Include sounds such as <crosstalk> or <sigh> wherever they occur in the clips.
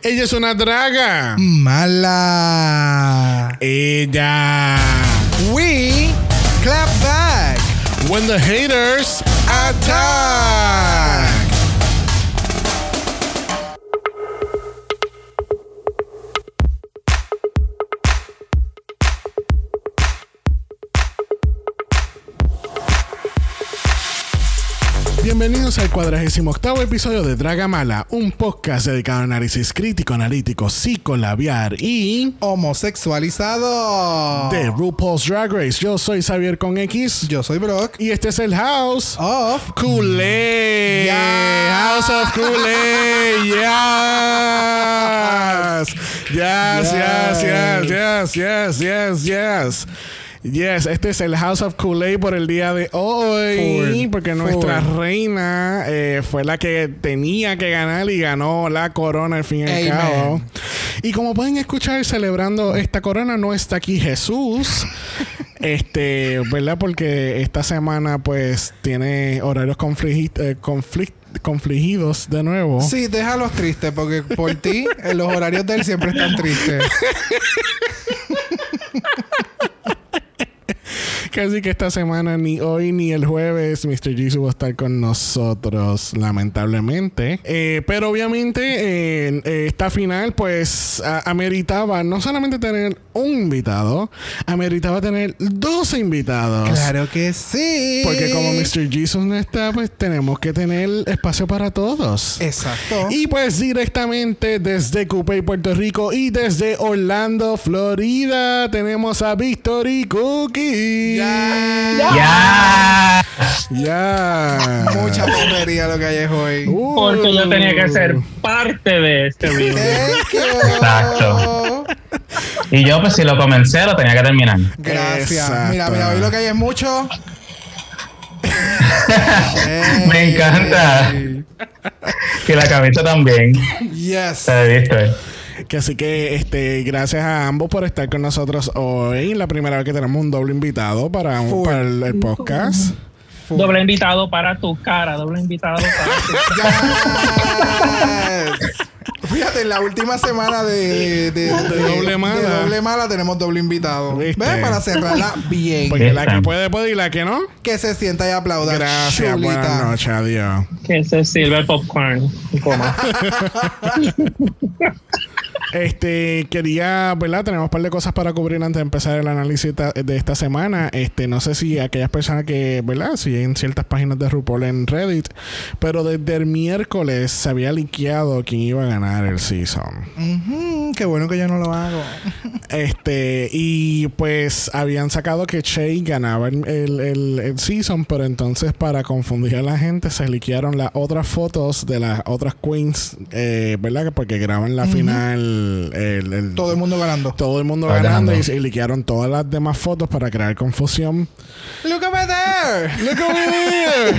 Ella es una draga. Mala. Ella. We clap back. When the haters attack. Bienvenidos al 48 episodio de Draga Mala, un podcast dedicado a análisis crítico, analítico, psicolabiar y Homosexualizado. de RuPaul's Drag Race. Yo soy Xavier con X Yo soy Brock. y este es el House Of. Kool-Aid. Yeah. House of Kool-Aid. Yes. Yes, yes, yes, yes, yes, yes, yes. Yes, este es el House of Kool-Aid por el día de hoy. Porque nuestra reina eh, fue la que tenía que ganar y ganó la corona al fin y al cabo. Y como pueden escuchar, celebrando esta corona, no está aquí Jesús. <laughs> Este, ¿verdad? Porque esta semana, pues, tiene horarios eh, conflic- confligidos de nuevo. Sí, déjalos tristes porque por ti eh, los horarios de él siempre están tristes. <laughs> Casi que esta semana, ni hoy ni el jueves, Mr. Jesus va a estar con nosotros, lamentablemente. Eh, pero obviamente, eh, esta final, pues, a- ameritaba no solamente tener un invitado, ameritaba tener dos invitados. Claro que sí. Porque como Mr. Jesus no está, pues tenemos que tener espacio para todos. Exacto. Y pues directamente desde Coupé, Puerto Rico y desde Orlando, Florida, tenemos a Victory Cookie. Ya. Ya. Ya. Mucha tontería lo que hay hoy. Uh. Porque yo tenía que ser parte de este video. Exacto. Y yo, pues, si lo comencé, lo tenía que terminar. Gracias. Exacto. Mira, mira, hoy lo que hay es mucho. <laughs> Me encanta. Que la camisa también. Yes. Se visto. Que así que este, gracias a ambos por estar con nosotros hoy. La primera vez que tenemos un doble invitado para, un- Full. para el, el podcast. Doble invitado para tu cara, doble invitado para tu <laughs> Yes. Fíjate, en la última semana de, de, de- doble mala. de doble mala tenemos doble invitado. ¿Viste? ¿Ves? Para cerrarla bien. Porque la que puede, puede y la que no. Que se sienta y aplauda. Gracias, Chulita. buenas noches, adiós. que se sirve el popcorn. coma. <laughs> Este, quería, ¿verdad? Tenemos un par de cosas para cubrir antes de empezar el análisis de esta semana. Este, no sé si aquellas personas que, ¿verdad? Siguen ciertas páginas de RuPaul en Reddit, pero desde el miércoles se había liqueado quién iba a ganar el season. Ujú, qué bueno que yo no lo hago. <laughs> Este, y pues habían sacado que Shay ganaba el, el, el- el season, pero entonces para confundir a la gente se liquearon las otras fotos de las otras queens, eh, ¿verdad? Porque graban la final. El, el- Todo el mundo ganando. todo el mundo Ah, ganando y, ganando. y liquearon todas las demás fotos para crear confusión. Look over there. ¡Look over there!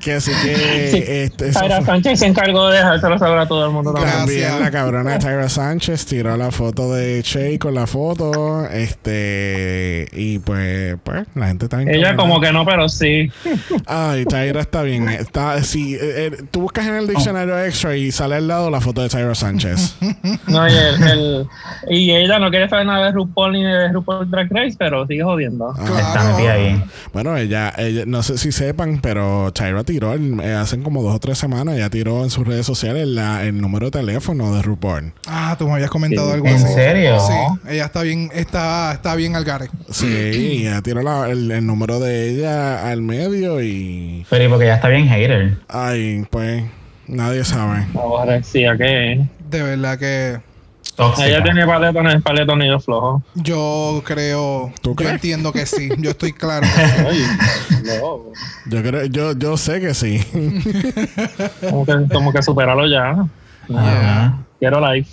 que así que Sí. este, Tyra Sánchez se encargó de dejárselo saber a todo el mundo también. Gracias. También la cabrona Tyra Sánchez tiró la foto de Che con la foto. Este. Y pues, pues, la gente está bien Ella cabrona. como que no, pero sí. Ay, Tyra está bien. Está, sí, eh, eh, tú buscas en el diccionario extra y sale al lado la foto de Tyra Sánchez. <laughs> No, y, el, el- y ella no quiere saber nada de RuPaul ni de RuPaul Drag Race, pero sigue jodiendo. Ah. Está metida ahí. Bueno, ella, ella, no sé si sepan, pero Tyra tiró eh, hace como dos o tres semanas, ella tiró en sus redes sociales la- el número de teléfono de RuPaul. Ah, tú me habías comentado Sí. algo ¿En así. serio? Sí, ella está bien, está, está bien al gare. Sí, ella tiró la- el, el número de ella al medio y. Pero y porque ya está bien hater. Ay, pues, nadie sabe. Ahora decía que De verdad que ella ella tiene paletones, paletonillos flojos. yo creo, ¿Tú yo crees? entiendo que sí. Yo estoy claro. <laughs> No. Yo creo, yo, yo sé que sí. Como que, como que superalo ya. Yeah. Quiero live.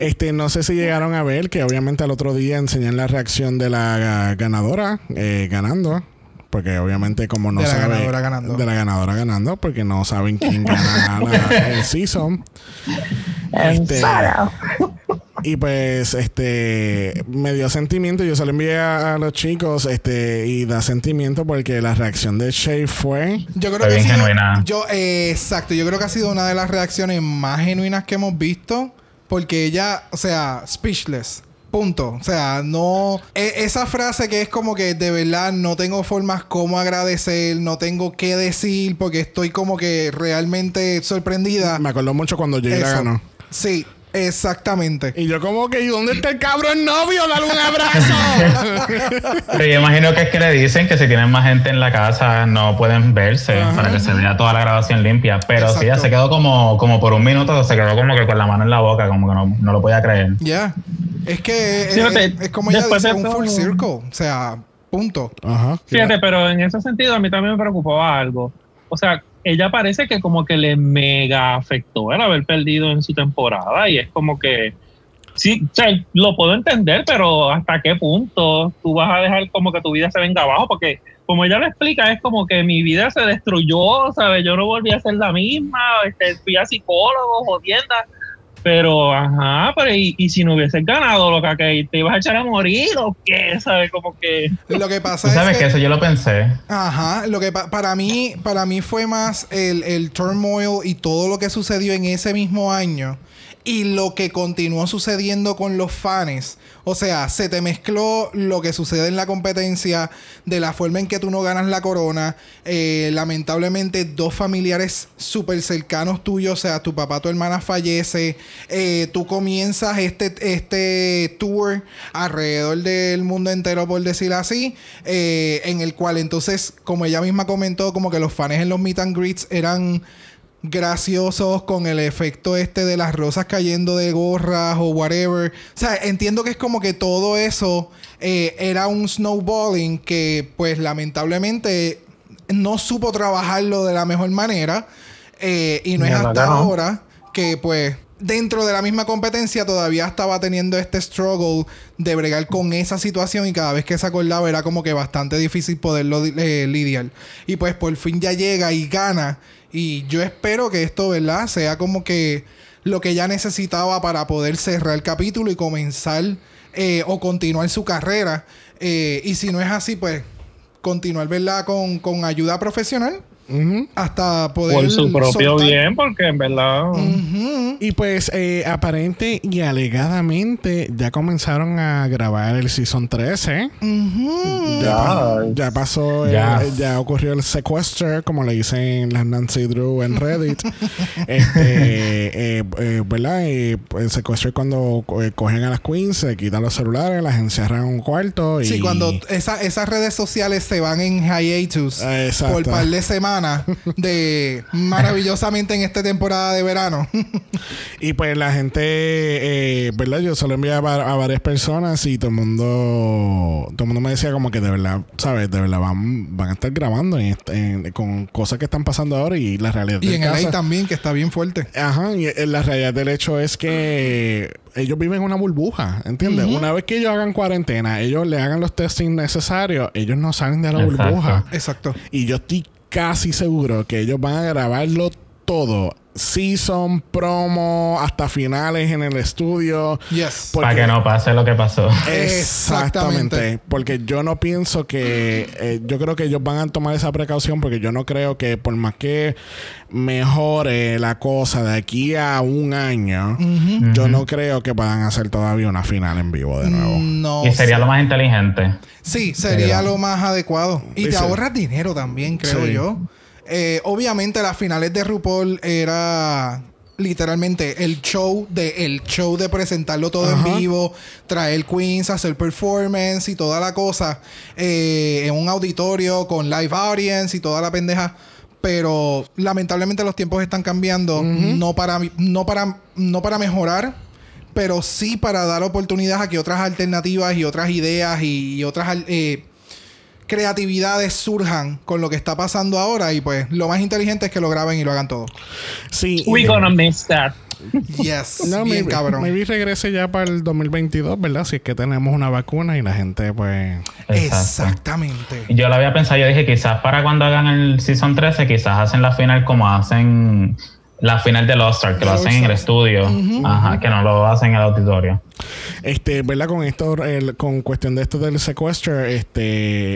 Este, no sé si llegaron a ver que obviamente al otro día enseñan la reacción de la ganadora eh, ganando. Porque obviamente como no De la sabe ganadora ganando. de la ganadora ganando, porque no saben quién gana <laughs> la- el season. Este, Y pues, este, me dio sentimiento. Yo se lo envié a, a los chicos, este, y da sentimiento porque la reacción de Shay fue. Yo creo Fue que bien ha sido- genuina. Yo, eh, exacto, yo creo que ha sido una de las reacciones más genuinas que hemos visto. Porque ella, o sea, speechless. Punto. O sea, no. e- esa frase que es como que de verdad no tengo formas como agradecer, no tengo qué decir, porque estoy como que realmente sorprendida. Me acordó mucho cuando la Eso. ganó. Sí, exactamente. Y yo, como que, ¿y dónde está el cabrón novio? Dale un abrazo. <laughs> Pero yo imagino que es que le dicen que si tienen más gente en la casa no pueden verse para que se vea toda la grabación limpia. Pero sí, ella se quedó como, como por un minuto, se quedó como que con la mano en la boca, como que no, no lo podía creer. Ya. Es que es, Fíjate, es- es como ella dice, un full circle. O sea, punto. Ajá. Fíjate, pero en ese sentido a mí también me preocupaba algo. O sea, ella parece que como que le mega afectó el haber perdido en su temporada y es como que sí, o lo puedo entender, pero hasta qué punto tú vas a dejar como que tu vida se venga abajo porque como ella lo explica es como que mi vida se destruyó, ¿sabes? Yo no volví a ser la misma, este, fui a psicólogo, jodienda. Pero, ajá, pero y, y si no hubieses ganado, loca, que te ibas a echar a morir o qué, ¿sabes? Como que... Lo que Tú pasa sabes es que eso yo lo pensé. Ajá, lo que pa- para mí, para mí fue más el, el turmoil y todo lo que sucedió en ese mismo año y lo que continuó sucediendo con los fans. O sea, se te mezcló lo que sucede en la competencia, de la forma en que tú no ganas la corona. Eh, lamentablemente, dos familiares súper cercanos tuyos, o sea, tu papá, tu hermana fallece. Eh, tú comienzas este, este tour alrededor del mundo entero, por decir así, eh, en el cual entonces, como ella misma comentó, como que los fans en los meet and greets eran graciosos con el efecto este de las rosas cayendo de gorras o whatever. O sea, entiendo que es como que todo eso eh, era un snowballing que pues lamentablemente no supo trabajarlo de la mejor manera eh, y no es ¿Verdad hasta no? ahora que pues dentro de la misma competencia todavía estaba teniendo este struggle de bregar con esa situación y cada vez que se acordaba era como que bastante difícil poderlo eh, lidiar. Y pues por fin ya llega y gana y yo espero que esto, ¿verdad? Sea como que lo que ella necesitaba para poder cerrar el capítulo y comenzar eh, o continuar su carrera. Eh, y si no es así, pues continuar, ¿verdad? Con, con ayuda profesional Hasta poder... por su propio soltar- bien, porque en verdad. Y pues, eh, aparente y alegadamente, ya comenzaron a grabar el Season 13. Ujú. Ya, ya pasó, el- Ya. ya ocurrió el sequester, como le dicen las Nancy Drew en Reddit. <laughs> este, eh, eh, ¿verdad? Y el secuestro es cuando eh, cogen a las queens, se quitan los celulares, las encierran en un cuarto. Y, Sí, cuando esa- esas redes sociales se van en hiatus Ah, exacto. por par de semanas de maravillosamente en esta temporada de verano. Y pues la gente, eh, ¿verdad? Yo se lo envié a, a varias personas y todo el mundo, todo el mundo me decía como que de verdad, ¿sabes? De verdad van, van a estar grabando en est- en- con cosas que están pasando ahora y la realidad y en el caso- también, que está bien fuerte. Ajá, y eh, la realidad del hecho es que ellos viven en una burbuja, ¿entiendes? Una vez que ellos hagan cuarentena, ellos le hagan los testing necesarios, ellos no salen de la Exacto. burbuja. Exacto. Y yo estoy casi seguro que ellos van a grabarlo todo. Season, promo, hasta finales en el estudio. Yes. Para que no pase lo que pasó. Exactamente. Exactamente. Porque yo no pienso que. eh, yo creo que ellos van a tomar esa precaución porque yo no creo que por más que mejore la cosa de aquí a un año, yo no creo que puedan hacer todavía una final en vivo de nuevo. No. Y sería sé. lo más inteligente. Sí, sería lo más adecuado. Y te Dice- ahorras dinero también, creo Sí. yo. Eh, obviamente, las finales de RuPaul era literalmente el show de el show de presentarlo todo Ajá. en vivo, traer queens, hacer performance y toda la cosa eh, en un auditorio con live audience y toda la pendeja. Pero lamentablemente los tiempos están cambiando, no para no para no para mejorar, pero sí para dar oportunidad a que otras alternativas y otras ideas y, y otras eh, creatividades surjan con lo que está pasando ahora y pues lo más inteligente es que lo graben y lo hagan todo. Sí. We gonna miss that. Yes, No, bien maybe, cabrón. maybe regrese ya para el 2022, ¿verdad? Si es que tenemos una vacuna y la gente, pues. Exacto. Exactamente. Yo lo había pensado, yo dije quizás para cuando hagan el Season 13, quizás hacen la final como hacen la final del All-Star, que Del lo hacen en el estudio, ajá, que no lo hacen en el auditorio. Este, ¿verdad? Con esto, el- con cuestión de esto del secuestro, este,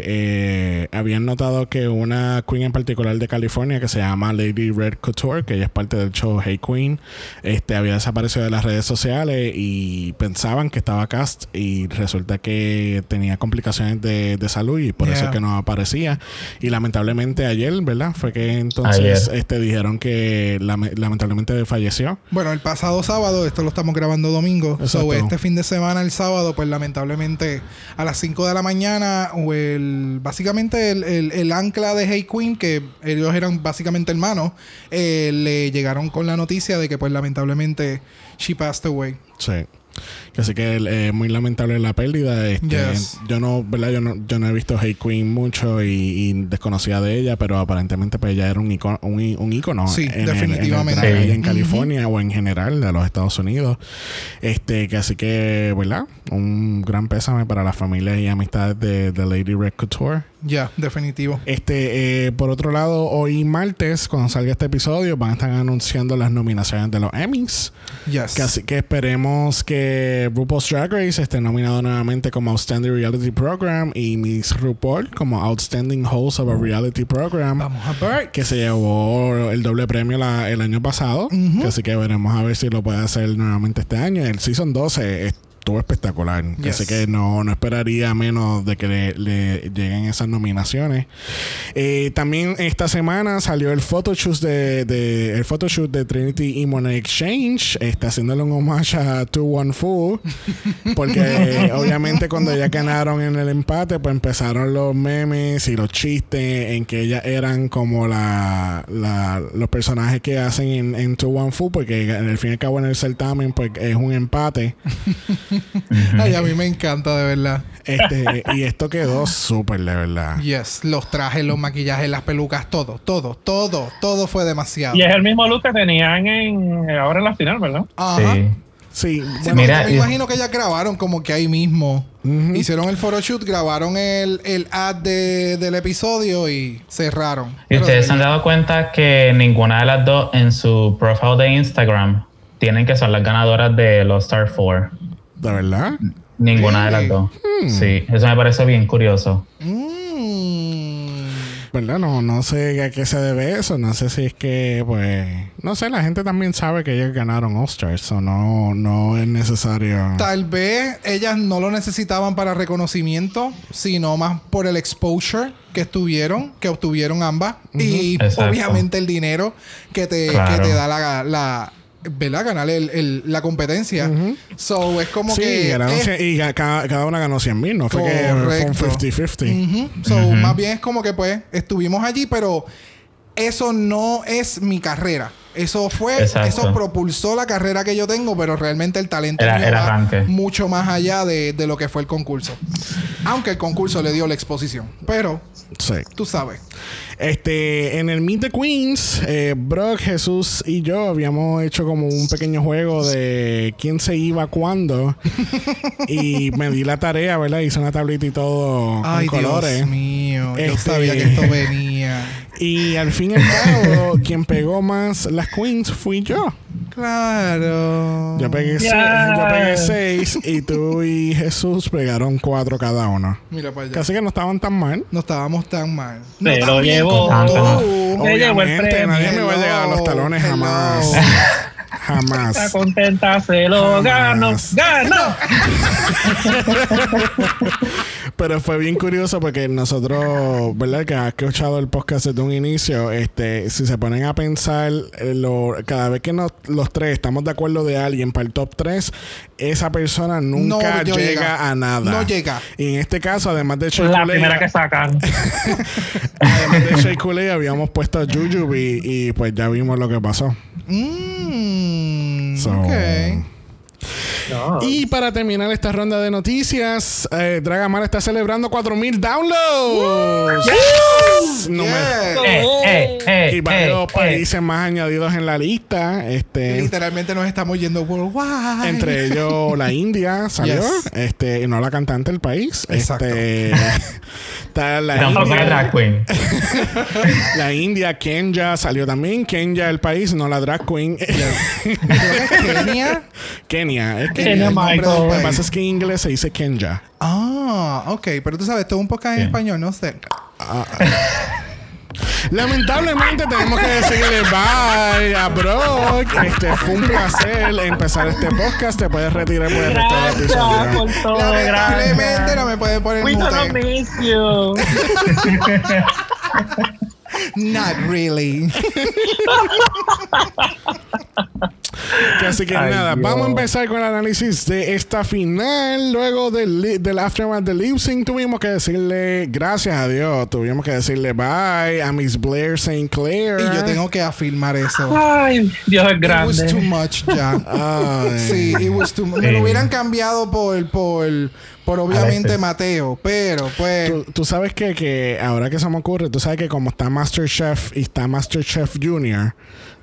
eh, habían notado que una queen en particular de California que se llama Lady Red Couture, que ella es parte del show Hey Queen, este, había desaparecido de las redes sociales y pensaban que estaba cast y resulta que tenía complicaciones de, de salud y por eso es que no aparecía. Y lamentablemente ayer, ¿verdad? Fue que entonces, Ayer. este, dijeron que lame- lamentablemente falleció. Bueno, el pasado sábado, esto lo estamos grabando domingo. So, Exacto. Este fin de semana, el sábado, pues lamentablemente a las 5 de la mañana, o el, básicamente el, el- ancla de Hey Queen, que ellos eran básicamente hermanos, eh, le llegaron con la noticia de que pues lamentablemente she passed away. Sí. Que Así que es muy lamentable la pérdida. Este, Yes. Yo no, ¿verdad? Yo no, yo no he visto Hey Queen mucho y, y desconocía de ella, pero aparentemente pues ella era un icono, un, i- un ícono Sí, en el- en el definitivamente. en California o en general de los Estados Unidos. Este, que así que, ¿verdad? Un gran pésame para las familias y amistades de, de Lady Red Couture. Ya, definitivo. Este, eh, por otro lado, hoy martes, cuando salga este episodio, van a estar anunciando las nominaciones de los Emmys. Yes. Que así que esperemos que RuPaul's Drag Race esté nominado nuevamente como Outstanding Reality Program y Miss RuPaul como Outstanding Host of a Reality Program. Vamos a ver. Que se llevó el doble premio la- el año pasado. Así que veremos a ver si lo puede hacer nuevamente este año. El Season 12 estuvo espectacular. Yes. Así que no, no esperaría menos de que le, le lleguen esas nominaciones. Eh, también esta semana salió el photoshoot de, de el photoshoot de Trinity y Money Exchange. Está haciéndole un homage a Two One Fu. Porque <laughs> eh, obviamente cuando ya ganaron en el empate, pues empezaron los memes y los chistes en que ellas eran como la, la- los personajes que hacen en, en Two One Fu. Porque al fin y al cabo en el certamen pues es un empate. <laughs> <laughs> Ay, a mí me encanta, de verdad. Este, y esto quedó súper, de verdad. Yes. Los trajes, los maquillajes, las pelucas, todo, todo, todo, todo fue demasiado. Y es el mismo look que tenían en ahora en la final, ¿verdad? Ajá. Sí. Sí, Sí, bueno, porque Mira, yo me imagino que ya grabaron como que ahí mismo. Hicieron el photoshoot, grabaron el, el ad de- del episodio y cerraron. Y ustedes de se han dado cuenta que ninguna de las dos en su profile de Instagram tienen que ser las ganadoras de los Star 4. De verdad. Ninguna de las dos. Sí, eso me parece bien curioso. Mm. ¿Verdad? No, no sé a qué se debe eso. No sé si es que, pues. No sé, la gente también sabe que ellos ganaron All-Stars. O no, no es necesario. Tal vez ellas no lo necesitaban para reconocimiento, sino más por el exposure que estuvieron, que obtuvieron ambas. Y Exacto. obviamente el dinero que te, Claro. que te da la, la ¿verdad? Ganar el- el- la competencia. So es como sí, que. ganaron es- y cada, cada una ganó 100 mil. No fue que fue un Correcto. 50-50. Ujú. So, más bien es como que pues estuvimos allí, pero eso no es mi carrera. Eso fue, Exacto. eso propulsó la carrera que yo tengo, pero realmente el talento Era- va mucho más allá de, de lo que fue el concurso. Aunque el concurso le dio la exposición. Pero, Sí. tú sabes. Este, en el Meet the Queens, eh, Brock, Jesús y yo habíamos hecho como un pequeño juego de quién se iba cuándo. <laughs> y me di la tarea, ¿verdad? Hice una tablita y todo con Ay, colores. Dios mío. Yo Este- sabía que esto venía. Y al fin y al cabo, quien pegó más las queens fui yo. Claro. Yo pegué, se- Ya. yo pegué seis y tú y Jesús pegaron cuatro cada uno. Mira para allá. Casi que no estaban tan mal. No estábamos tan mal. Se no lo llevó. Se llevó el Obviamente, premio. nadie me va a llegar a los talones Hello. jamás. Hello. Está Jamás. contenta, se lo. Jamás. ¡Ganó! <laughs> Pero fue bien curioso porque nosotros, ¿verdad? Que has escuchado el podcast desde un inicio, este, si se ponen a pensar, eh, lo- cada vez que nos- los tres estamos de acuerdo de alguien para el top 3, esa persona nunca No llega, llega. a nada. No llega. Y en este caso, además de Shea La primera que sacan. <laughs> además de Shea Coulee, habíamos puesto a Jujubee y pues ya vimos lo que pasó. Mm, So, ok. No. Y para terminar esta ronda de noticias, eh, Dragamar está celebrando 4000 downloads. No me- Yeah. Eh, eh, eh, y varios eh, eh. países más añadidos en la lista. Este, Literalmente nos estamos yendo worldwide. entre ellos <laughs> la India salió. Yes. Este, y no la cantante del país. Exacto. Este, <laughs> está la India, drag queen. <laughs> la India, Kenya salió también. Kenya el país, no la drag queen. Kenia. Kenia. Nombre Michael. Lo que pasa es que en inglés se dice Kenya. Ah, ok. Pero tú sabes, esto es un podcast en español, no sé. <laughs> Lamentablemente tenemos que decirle bye a Brock. Este fue un placer empezar este podcast. Te puedes retirar por el resto del episodio. por todo, Lamentablemente gracias. no me pueden poner We gonna miss you. <laughs> Not really. <laughs> Así que Ay, nada, Dios. vamos a empezar con el análisis de esta final. Luego del, del aftermath de lip sync, tuvimos que decirle gracias a Dios. Tuvimos que decirle bye a Miss Blair St. Clair. Y yo tengo que afirmar eso. Ay, Dios es It was too grande. much ya. Sí, it was too Me lo hubieran cambiado por, por, por obviamente. Mateo, pero pues. Tú, tú sabes que, que ahora que se me ocurre, tú sabes que como está MasterChef y está MasterChef Junior,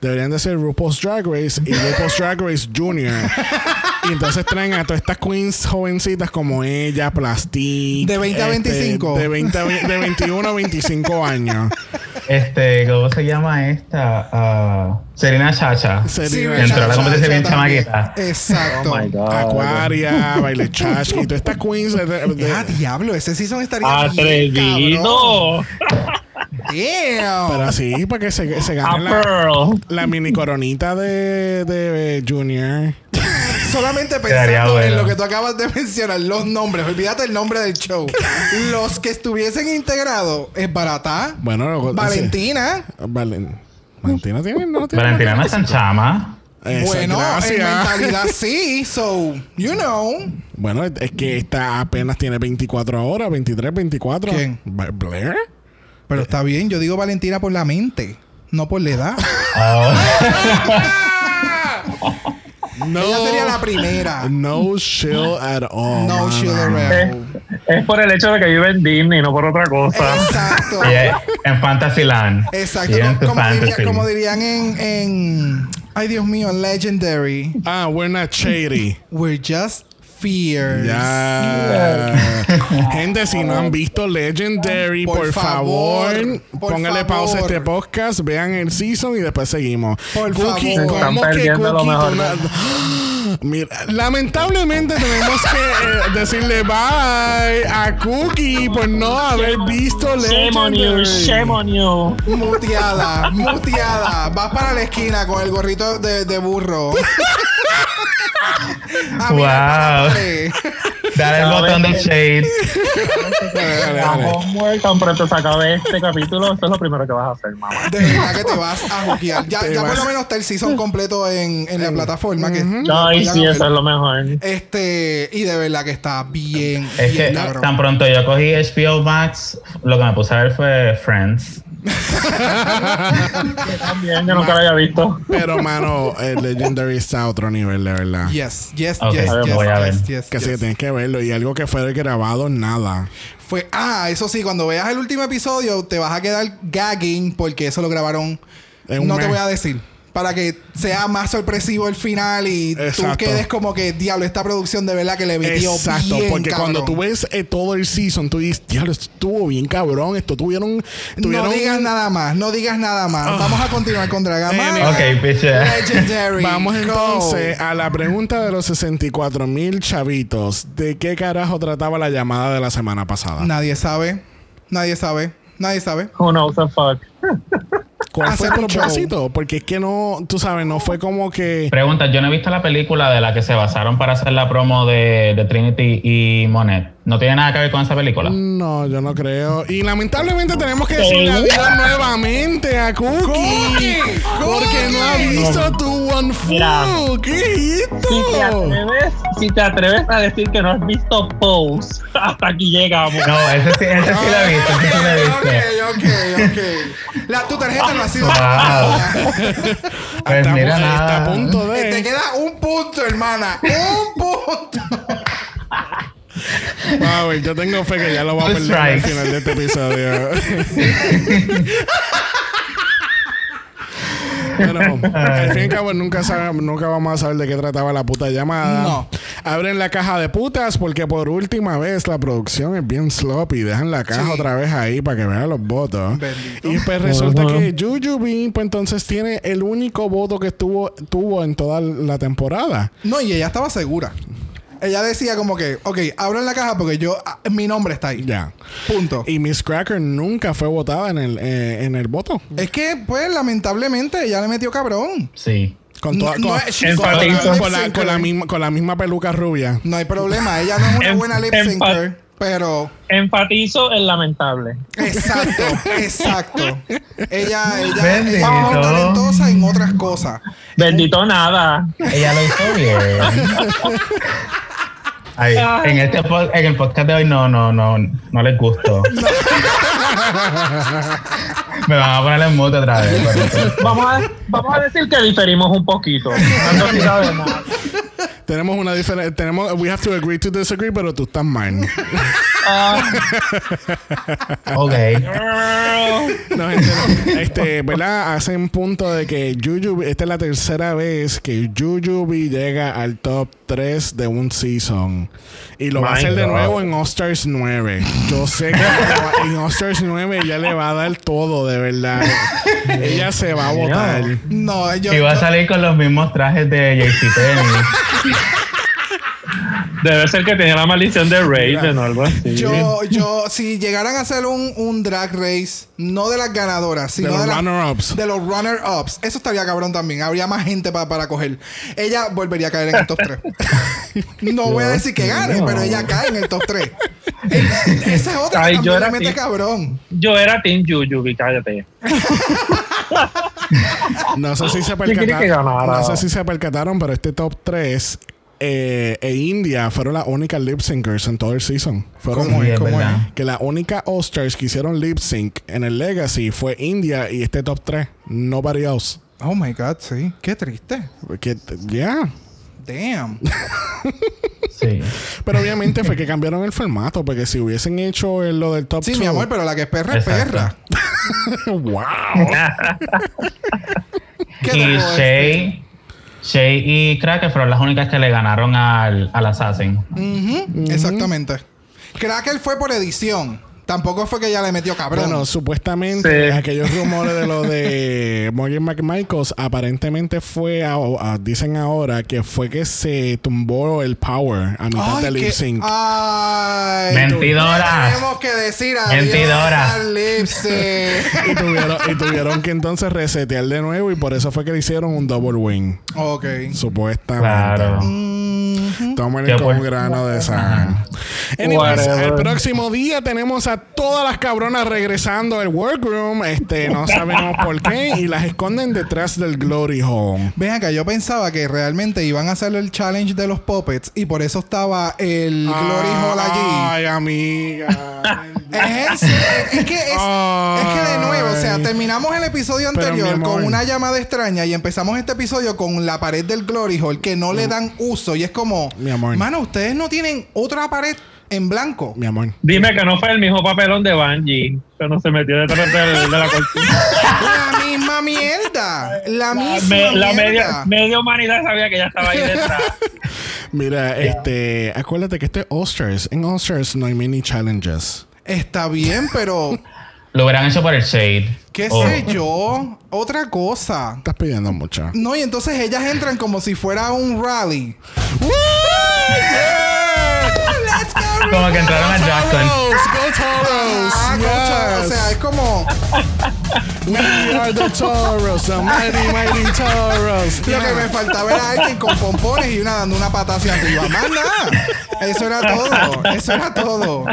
deberían de ser RuPaul's Drag Race y RuPaul's Drag Race Junior. y entonces traen a todas estas queens jovencitas como ella, Plastic. De 20 a 25. De, 20 a ve- de 21 a 25 años. Este, ¿cómo se llama esta? Ah, Serena Chacha. Serena Entró a la Chacha competencia bien chamaquita. Exacto. Oh my God. Acuaria, Baile Chashki, todas estas queens de- de- Ah, diablo, ese season estaría bien, Atrevido. cabrón. Damn. Pero así, para que se, se gane la, Pearl. la mini coronita de, de Junior. Solamente pensando en lo que tú acabas de mencionar, los nombres, olvídate el nombre del show. los que estuviesen integrados es Barata, Bueno, lo- Valentina. sí. Valen- Valentina tiene, no tiene. Valentina no es tan chama. Bueno, gracias. en mentalidad <laughs> sí, so, you know. Bueno, es que esta apenas tiene 24 horas, 23, 24. ¿Quién? ¿Blair? Pero está bien, yo digo Valentina por la mente, no por la edad. <laughs> Oh. No. Ella sería la primera. No chill at all. No mano. chill around. Es por el hecho de que vive en Disney, no por otra cosa. Exacto. En Fantasyland. Exacto. Como, diría- fantasy. como dirían en, en. Ay, Dios mío, en Legendary. Ah, we're not shady. We're just fears. <laughs> Gente, si no han visto Legendary, Por por, favor, favor, por póngale pausa a este podcast, vean el season y después seguimos. Por Cookie, favor. Están ¿cómo que Cookie? <gasps> Mira, lamentablemente tenemos que eh, decirle bye a Cookie por no haber visto Shame on you, Legendary. shame on you. Muteada, muteada. Vas para la esquina con el gorrito de, de burro. <laughs> A mirar para la Wow. <laughs> Dale el botón de shade. Homework, tan pronto se acabe este capítulo, eso es lo primero que vas a hacer, mamá. De verdad que te vas a juquear. Ya, ya por lo menos está el season completo en, en la plataforma. que vayan a sí, eso es lo mejor. Este, y de verdad que está bien, Es bien que cabrón. tan pronto yo cogí HBO Max, lo que me puse a ver fue Friends. Yo también, yo nunca lo había visto. Pero, mano, el Legendary está a otro nivel, de verdad. Yes, yes, yes, ver, yes, voy a yes, ver. yes, Que sí, yes. tienes que verlo. Y algo que fue grabado, nada. Fue, ah, eso sí, cuando veas el último episodio te vas a quedar gagging porque eso lo grabaron. No te voy a decir. Para que sea más sorpresivo el final y tú Exacto. quedes como que, diablo, esta producción de verdad que le metió Exacto, bien, porque cuando cabrón". tú ves eh, todo el season, tú dices, diablo, esto estuvo bien cabrón, esto tuvieron... tuvieron No digas nada más, no digas nada más. Ah. Vamos a continuar con Dragamar. <laughs> Eh, Ok. Legendary. Vamos Go. entonces a la pregunta de los 64 mil chavitos. ¿De qué carajo trataba la llamada de la semana pasada? Nadie sabe. Nadie sabe. Nadie sabe. Who knows the fuck. <laughs> ¿Cuál fue un propósito? Porque es que no, tú sabes, no fue como que... Pregunta, yo no he visto la película de la que se basaron para hacer la promo de, de Trinity y Monet. ¿No tiene nada que ver con esa película? No, yo no creo. Y lamentablemente tenemos que decirle adiós nuevamente a Cookie. Cookie, Porque no ha visto tu One Mira. Food. ¿Qué es esto? Si te atreves, si te atreves a decir que no has visto Pose, <laughs> hasta aquí llegamos. No, ese sí, ese sí lo he visto, ese sí lo he Ok, visto. ok, ok. La, tu tarjeta no ha sido. Wow. Pues mira nada. a punto Eh, Te de... queda un punto, hermana. Un <laughs> A ver, yo tengo fe que ya lo voy a perder al final de este episodio. Bueno, al fin y al cabo nunca, sabemos- nunca vamos a saber de qué trataba la puta llamada. No. Abren la caja de putas porque por última vez la producción es bien sloppy. Dejan la caja Sí. otra vez ahí para que vean los votos. Bendito. Y pues resulta Ajá. que Jujubee pues entonces tiene el único voto que estuvo, tuvo en toda la temporada. No, y ella estaba segura. Ella decía como que, ok, abran la caja porque yo, ah, mi nombre está ahí. Ya. Punto. Y Miss Cracker nunca fue votada en el, eh, en el voto. Es que, pues, lamentablemente, ella le metió cabrón. Sí. Con, toda- No- con, no es- she's con- not a con- lip con la, syncer. con la misma, con la misma peluca rubia. No hay problema. Ella no es una En- buena lip syncer, pero... Enfatizo el lamentable. Exacto, <laughs> exacto. Ella, ella Bendito. es muy talentosa en otras cosas. Bendito nada. Ella lo hizo bien. <laughs> Ay, en, este en el podcast de hoy no, no, no, no les gustó. <laughs> Me van a poner en mute otra vez. Vamos a, vamos a decir que diferimos un poquito. No de nada. Tenemos una diferencia. Tenemos. We have to agree to disagree, pero tú estás mal. Ok. No, gente, no. este, ¿verdad? Hacen punto de que Jujubee, esta es la tercera vez que Jujubee llega al top 3 de un season. Y lo va a hacer de nuevo en All Stars 9. Yo sé que <laughs> en All Stars 9 ella le va a dar todo, de verdad. ella se va a votar. No, yo... Y va a salir con los mismos trajes de JCPenney. <laughs> Debe ser que tenía la maldición de Raven o algo así. Yo, yo, si llegaran a hacer un, un drag race, no de las ganadoras, sino De los runner-ups. de los runner-ups, eso estaría cabrón también. Habría más gente pa- para coger. Ella volvería a caer en el top 3. <laughs> No voy a decir que gane, pero ella cae en el top 3. Esa es otra Ay, que yo era así. cabrón. Yo era Team Yuyubi, cállate. No sé si se ¿Quién quiere que percataron. No sé si se percataron, pero este top 3 eh, e India fueron las únicas lip syncers en todo el season. Fueron ¿Cómo es? ¿Cómo es? que la única All Stars que hicieron lip sync en el Legacy fue India y este top 3. Nobody else. Oh my God, sí. Qué triste. Que, ya. Damn. <laughs> Sí. Pero obviamente fue que cambiaron el formato, porque si hubiesen hecho lo del top Sí, 2. mi amor, pero la que es perra es perra. <laughs> ¡Wow! <laughs> ¿Qué Y? Shay, Shay y Cracker fueron las únicas que le ganaron al, al Assassin. Exactamente. Cracker fue por edición. Tampoco fue que ella le metió cabrón. Bueno, supuestamente Sí. aquellos <laughs> rumores de lo de Morgan McMichaels aparentemente fue, a- a- dicen ahora que fue que se tumbó el power a mitad Ay, del lip sync. Ay, Mentidoras. Tenemos que decir adiós Mentidoras. al lip sync. Y tuvieron, y tuvieron que entonces resetear de nuevo y por eso fue que le hicieron un double win. ok. Supuestamente. Claro. Mhm. Tomen con un grano de sal. Anyways, el próximo día tenemos a todas las cabronas regresando al workroom. Este, no <laughs> sabemos por qué. Y las esconden detrás del Glory Hole. Ven acá, yo pensaba que realmente iban a hacer el challenge de los puppets y por eso estaba el Glory Hole allí. Ay, amiga. Es, es que es, que de nuevo, o sea, terminamos el episodio anterior con una llamada extraña y empezamos este episodio con la pared del Glory Hole que no le dan uso y es como, Mi amor. mano, ustedes no tienen otra pared en blanco. Mi amor. Dime que no fue el mismo papelón de Bungie cuando se metió detrás de, la <laughs> cortina. La misma mierda, la misma Me- la media, mierda. media humanidad sabía que ella estaba ahí detrás. <laughs> Mira, este, acuérdate que este es All-Stars. En All-Stars no hay mini challenges. Está bien, pero <laughs> Lo hubieran hecho por el Shade. qué Oh. sé yo, otra cosa. Estás pidiendo mucho. No, y entonces ellas entran como si fuera un rally. Go, Como que entraron a Jackson. Toros, go Toros. Ah, concha, O sea, es como We are the Toros, the mighty, mighty Toros. lo que me faltaba era alguien con pompones y una dando una pata hacia arriba. Más nada. Eso era todo. Eso era todo.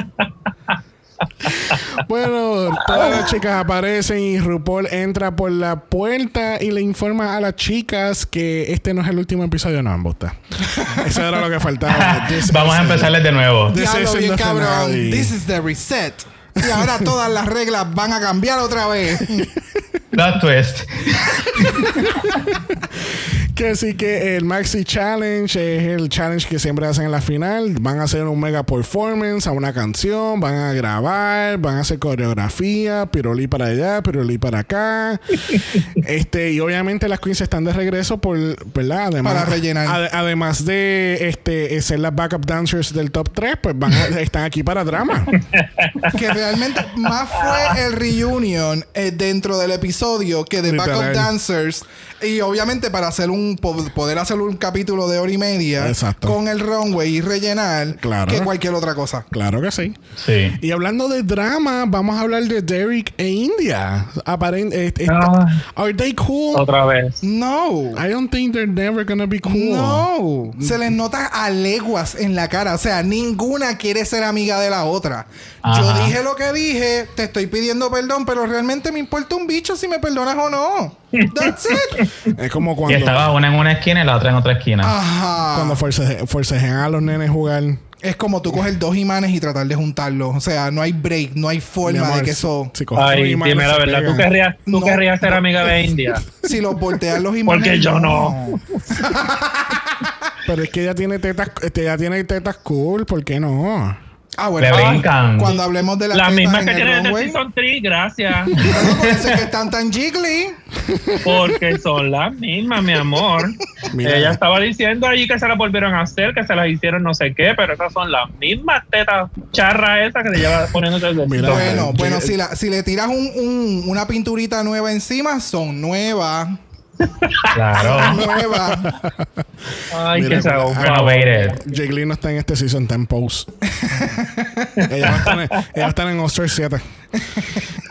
Bueno, todas las chicas aparecen y RuPaul entra por la puerta y le informa a las chicas que este no es el último episodio. No, embusta. Eso era lo que faltaba. <laughs> This Vamos a empezarles de nuevo. This Diablo bien cabrón. This is the reset. Y ahora todas las reglas van a cambiar otra vez. Plot twist. que sí que el Maxi Challenge es el challenge que siempre hacen en la final. Van a hacer un mega performance a una canción, van a grabar, van a hacer coreografía, pirolí para allá, pirolí para acá. <laughs> este, y obviamente las queens están de regreso por, ¿verdad? Además, Para rellenar. ade- además de este ser las backup dancers del top 3, pues van a- <laughs> están aquí para drama. que realmente más fue el reunion eh, dentro del episodio que de Literal. Backup Dancers. Y obviamente para hacer un po- poder hacer un capítulo de hora y media Exacto. con el runway y rellenar Claro. que cualquier otra cosa. claro que sí. Sí. Y hablando de drama, vamos a hablar de Derek e India. Aparen- eh, eh, Ah. are they cool? Otra vez. No. I don't think they're never gonna be cool. No, se les nota a leguas en la cara. O sea, ninguna quiere ser amiga de la otra. Yo Ajá. dije lo que dije, te estoy pidiendo perdón, pero realmente me importa un bicho si me perdonas o no. <laughs> That's it. <laughs> Es como Y cuando, estaba una en una esquina y la otra en otra esquina. Ajá. cuando force- forcejean a los nenes jugar. Es como tú coges dos imanes y tratar de juntarlos. O sea, no hay break, no hay forma amor, de que eso. si Ay, imanes, dime la verdad. ¿Tú querrías, tú No. querrías ser amiga de India? <laughs> Si los volteas los imanes. Porque yo no. Pero es que ella tiene tetas, ella tiene tetas cool, ¿por qué no? Ah, bueno. Le ah, brincan. Cuando hablemos de las Las mismas que tienen en el. Season 3, gracias. Bueno, por eso es que están tan jiggly. Porque son las mismas, mi amor. Mira. Ella estaba diciendo allí que se las volvieron a hacer, que se las hicieron no sé qué, pero esas son las mismas tetas charras esas que te lleva poniéndote el Mira. Bueno, Eh, bueno, eh, si, la, si le tiras un, un- una pinturita nueva encima, son nuevas. Claro. Nuevas. Ay, Mira, haga un favor. Renovated. Jiggly no está en este season 10 post. ella, va a estar en, ella va a estar en All Star 7.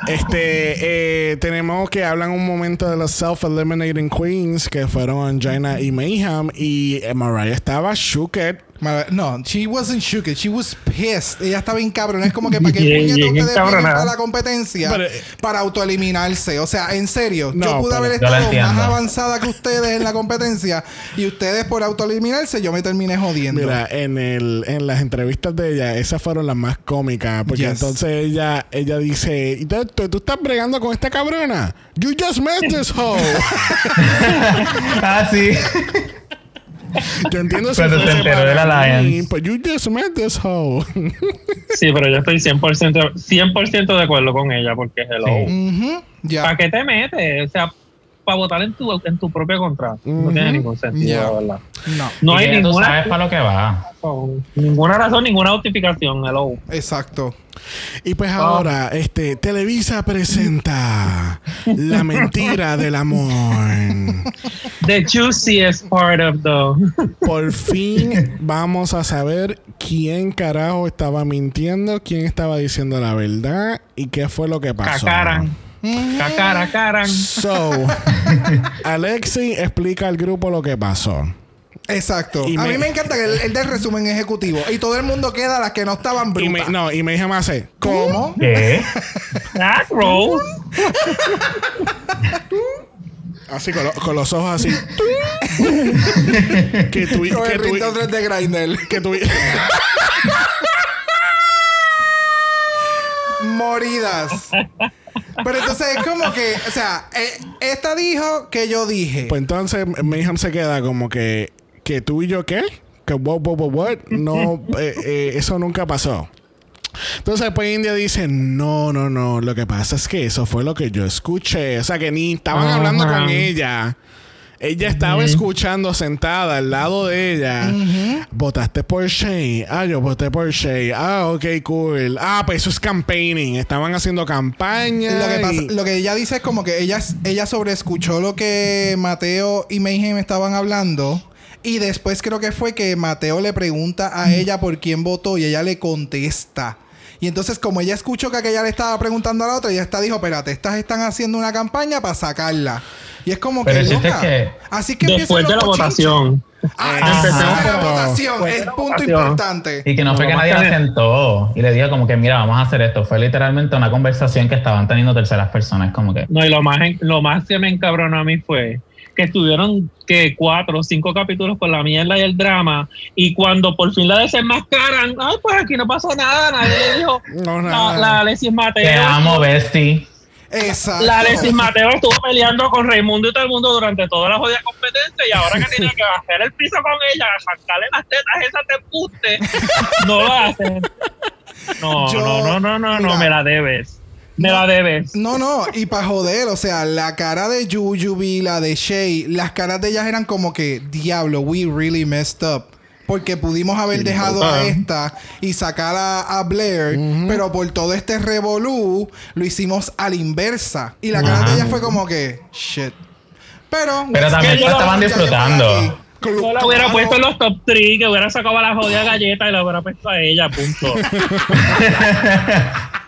Este, eh, tenemos que hablan un momento de los Self-Eliminating Queens que fueron Angina y Mayhem. Y eh, Mariah estaba shooked. No, she wasn't shook. She was pissed. Ella estaba bien cabrona. Es como que para qué Bien, puñeta bien ustedes vienen encabronada. para la competencia Pero, eh, para autoeliminarse. O sea, en serio, No, yo pude haber estado más avanzada que ustedes en la competencia y ustedes por autoeliminarse, yo me terminé jodiendo. Mira, en el en las entrevistas de ella, esas fueron las más cómicas. Porque Yes. entonces ella, ella dice: "¿Y tú, tú- tú estás bregando con esta cabrona? You just met this hoe. <laughs> ah, sí. <laughs> <laughs> Yo entiendo si Cuando se fuese enteró de la Alliance. But you just met this hoe. Sí, pero yo estoy 100%, 100 de acuerdo con ella, porque hello. Sí. Ujú, ya. ¿Para qué te metes? O sea, para votar en tu, en tu propia contra. No tiene ningún sentido, la verdad. No, No hay ninguna sabes para lo que va. razón, ninguna razón, ninguna justificación, hello. exacto. Y pues ahora, este, Televisa presenta <laughs> La mentira del amor. The juiciest part of the... <laughs> Por fin vamos a saber quién carajo estaba mintiendo, quién estaba diciendo la verdad y qué fue lo que pasó. Cacaran. Cacara, caran. So, <laughs> Alexi explica al grupo lo que pasó. Exacto. Y a me- mí me encanta que el, el del resumen ejecutivo y todo el mundo queda las que no estaban Y me, brutas. no, y me dije más hace, ¿Cómo? ¿Qué? <laughs> That Rose. así con, lo- con los ojos así. <laughs> que tú, Con que el tú, ringtone 3 de Grindr. que tú, Moridas. Pero entonces es como que, o sea, eh, esta dijo que yo dije. Pues entonces Mayhem se queda como que, que tú y yo qué? Que what, what, what, what? No, <laughs> eh, eh, eso nunca pasó. Entonces pues India dice, no, no, no, lo que pasa es que eso fue lo que yo escuché. O sea que ni estaban hablando con ella. Ella estaba escuchando sentada al lado de ella. Votaste por Shay. Ah, yo voté por Shay. Ah, ok, cool. Ah, pues eso es campaigning. Estaban haciendo campaña. Lo que, pasa, y- lo que ella dice es como que ella, ella sobreescuchó lo que Mateo y Mayhem estaban hablando. Y después creo que fue que Mateo le pregunta a ella por quién votó y ella le contesta. Y entonces, como ella escuchó que aquella le estaba preguntando a la otra, ella está dijo: Espérate, estas están haciendo una campaña para sacarla. Y es como Pero que. loca. es que- Así que Después de la votación. Ah, Ajá. después de la votación. De Es punto votación. importante. Y que no fue No, que nadie la sentó y le dijo como que mira, vamos a hacer esto. Fue literalmente una conversación que estaban teniendo terceras personas, como que No, y lo más, en- lo más que me encabronó a mí fue que estuvieron que cuatro o cinco capítulos con la mierda y el drama y cuando por fin la desenmascaran, ay, pues aquí no pasó nada, nadie le dijo <laughs> No, la, nada. la Alexis Mateo. te amo, bestie. Exacto. La Alexis Mateo estuvo peleando con Raimundo y todo el mundo durante toda la jodida competencia y ahora que tiene que bajar el piso con ella, sacarle las tetas esas de puste, no lo hacen. No, <laughs> Yo- no, no, no, no, mira. no, me la debes. Me la debes. No, no, y para joder, o sea, la cara de Jujubee, la de Shay, las caras de ellas eran como que, diablo, we really messed up. Porque pudimos haber dejado a esta y sacar a, a Blair, pero por todo este revolú lo hicimos a la inversa. Y la cara Ajá. de ellas fue como que, shit. Pero, Pero también lo estaban disfrutando. Yo la hubiera puesto en los top 3, que hubiera sacado a la jodida galleta y la hubiera puesto a ella, punto. <laughs>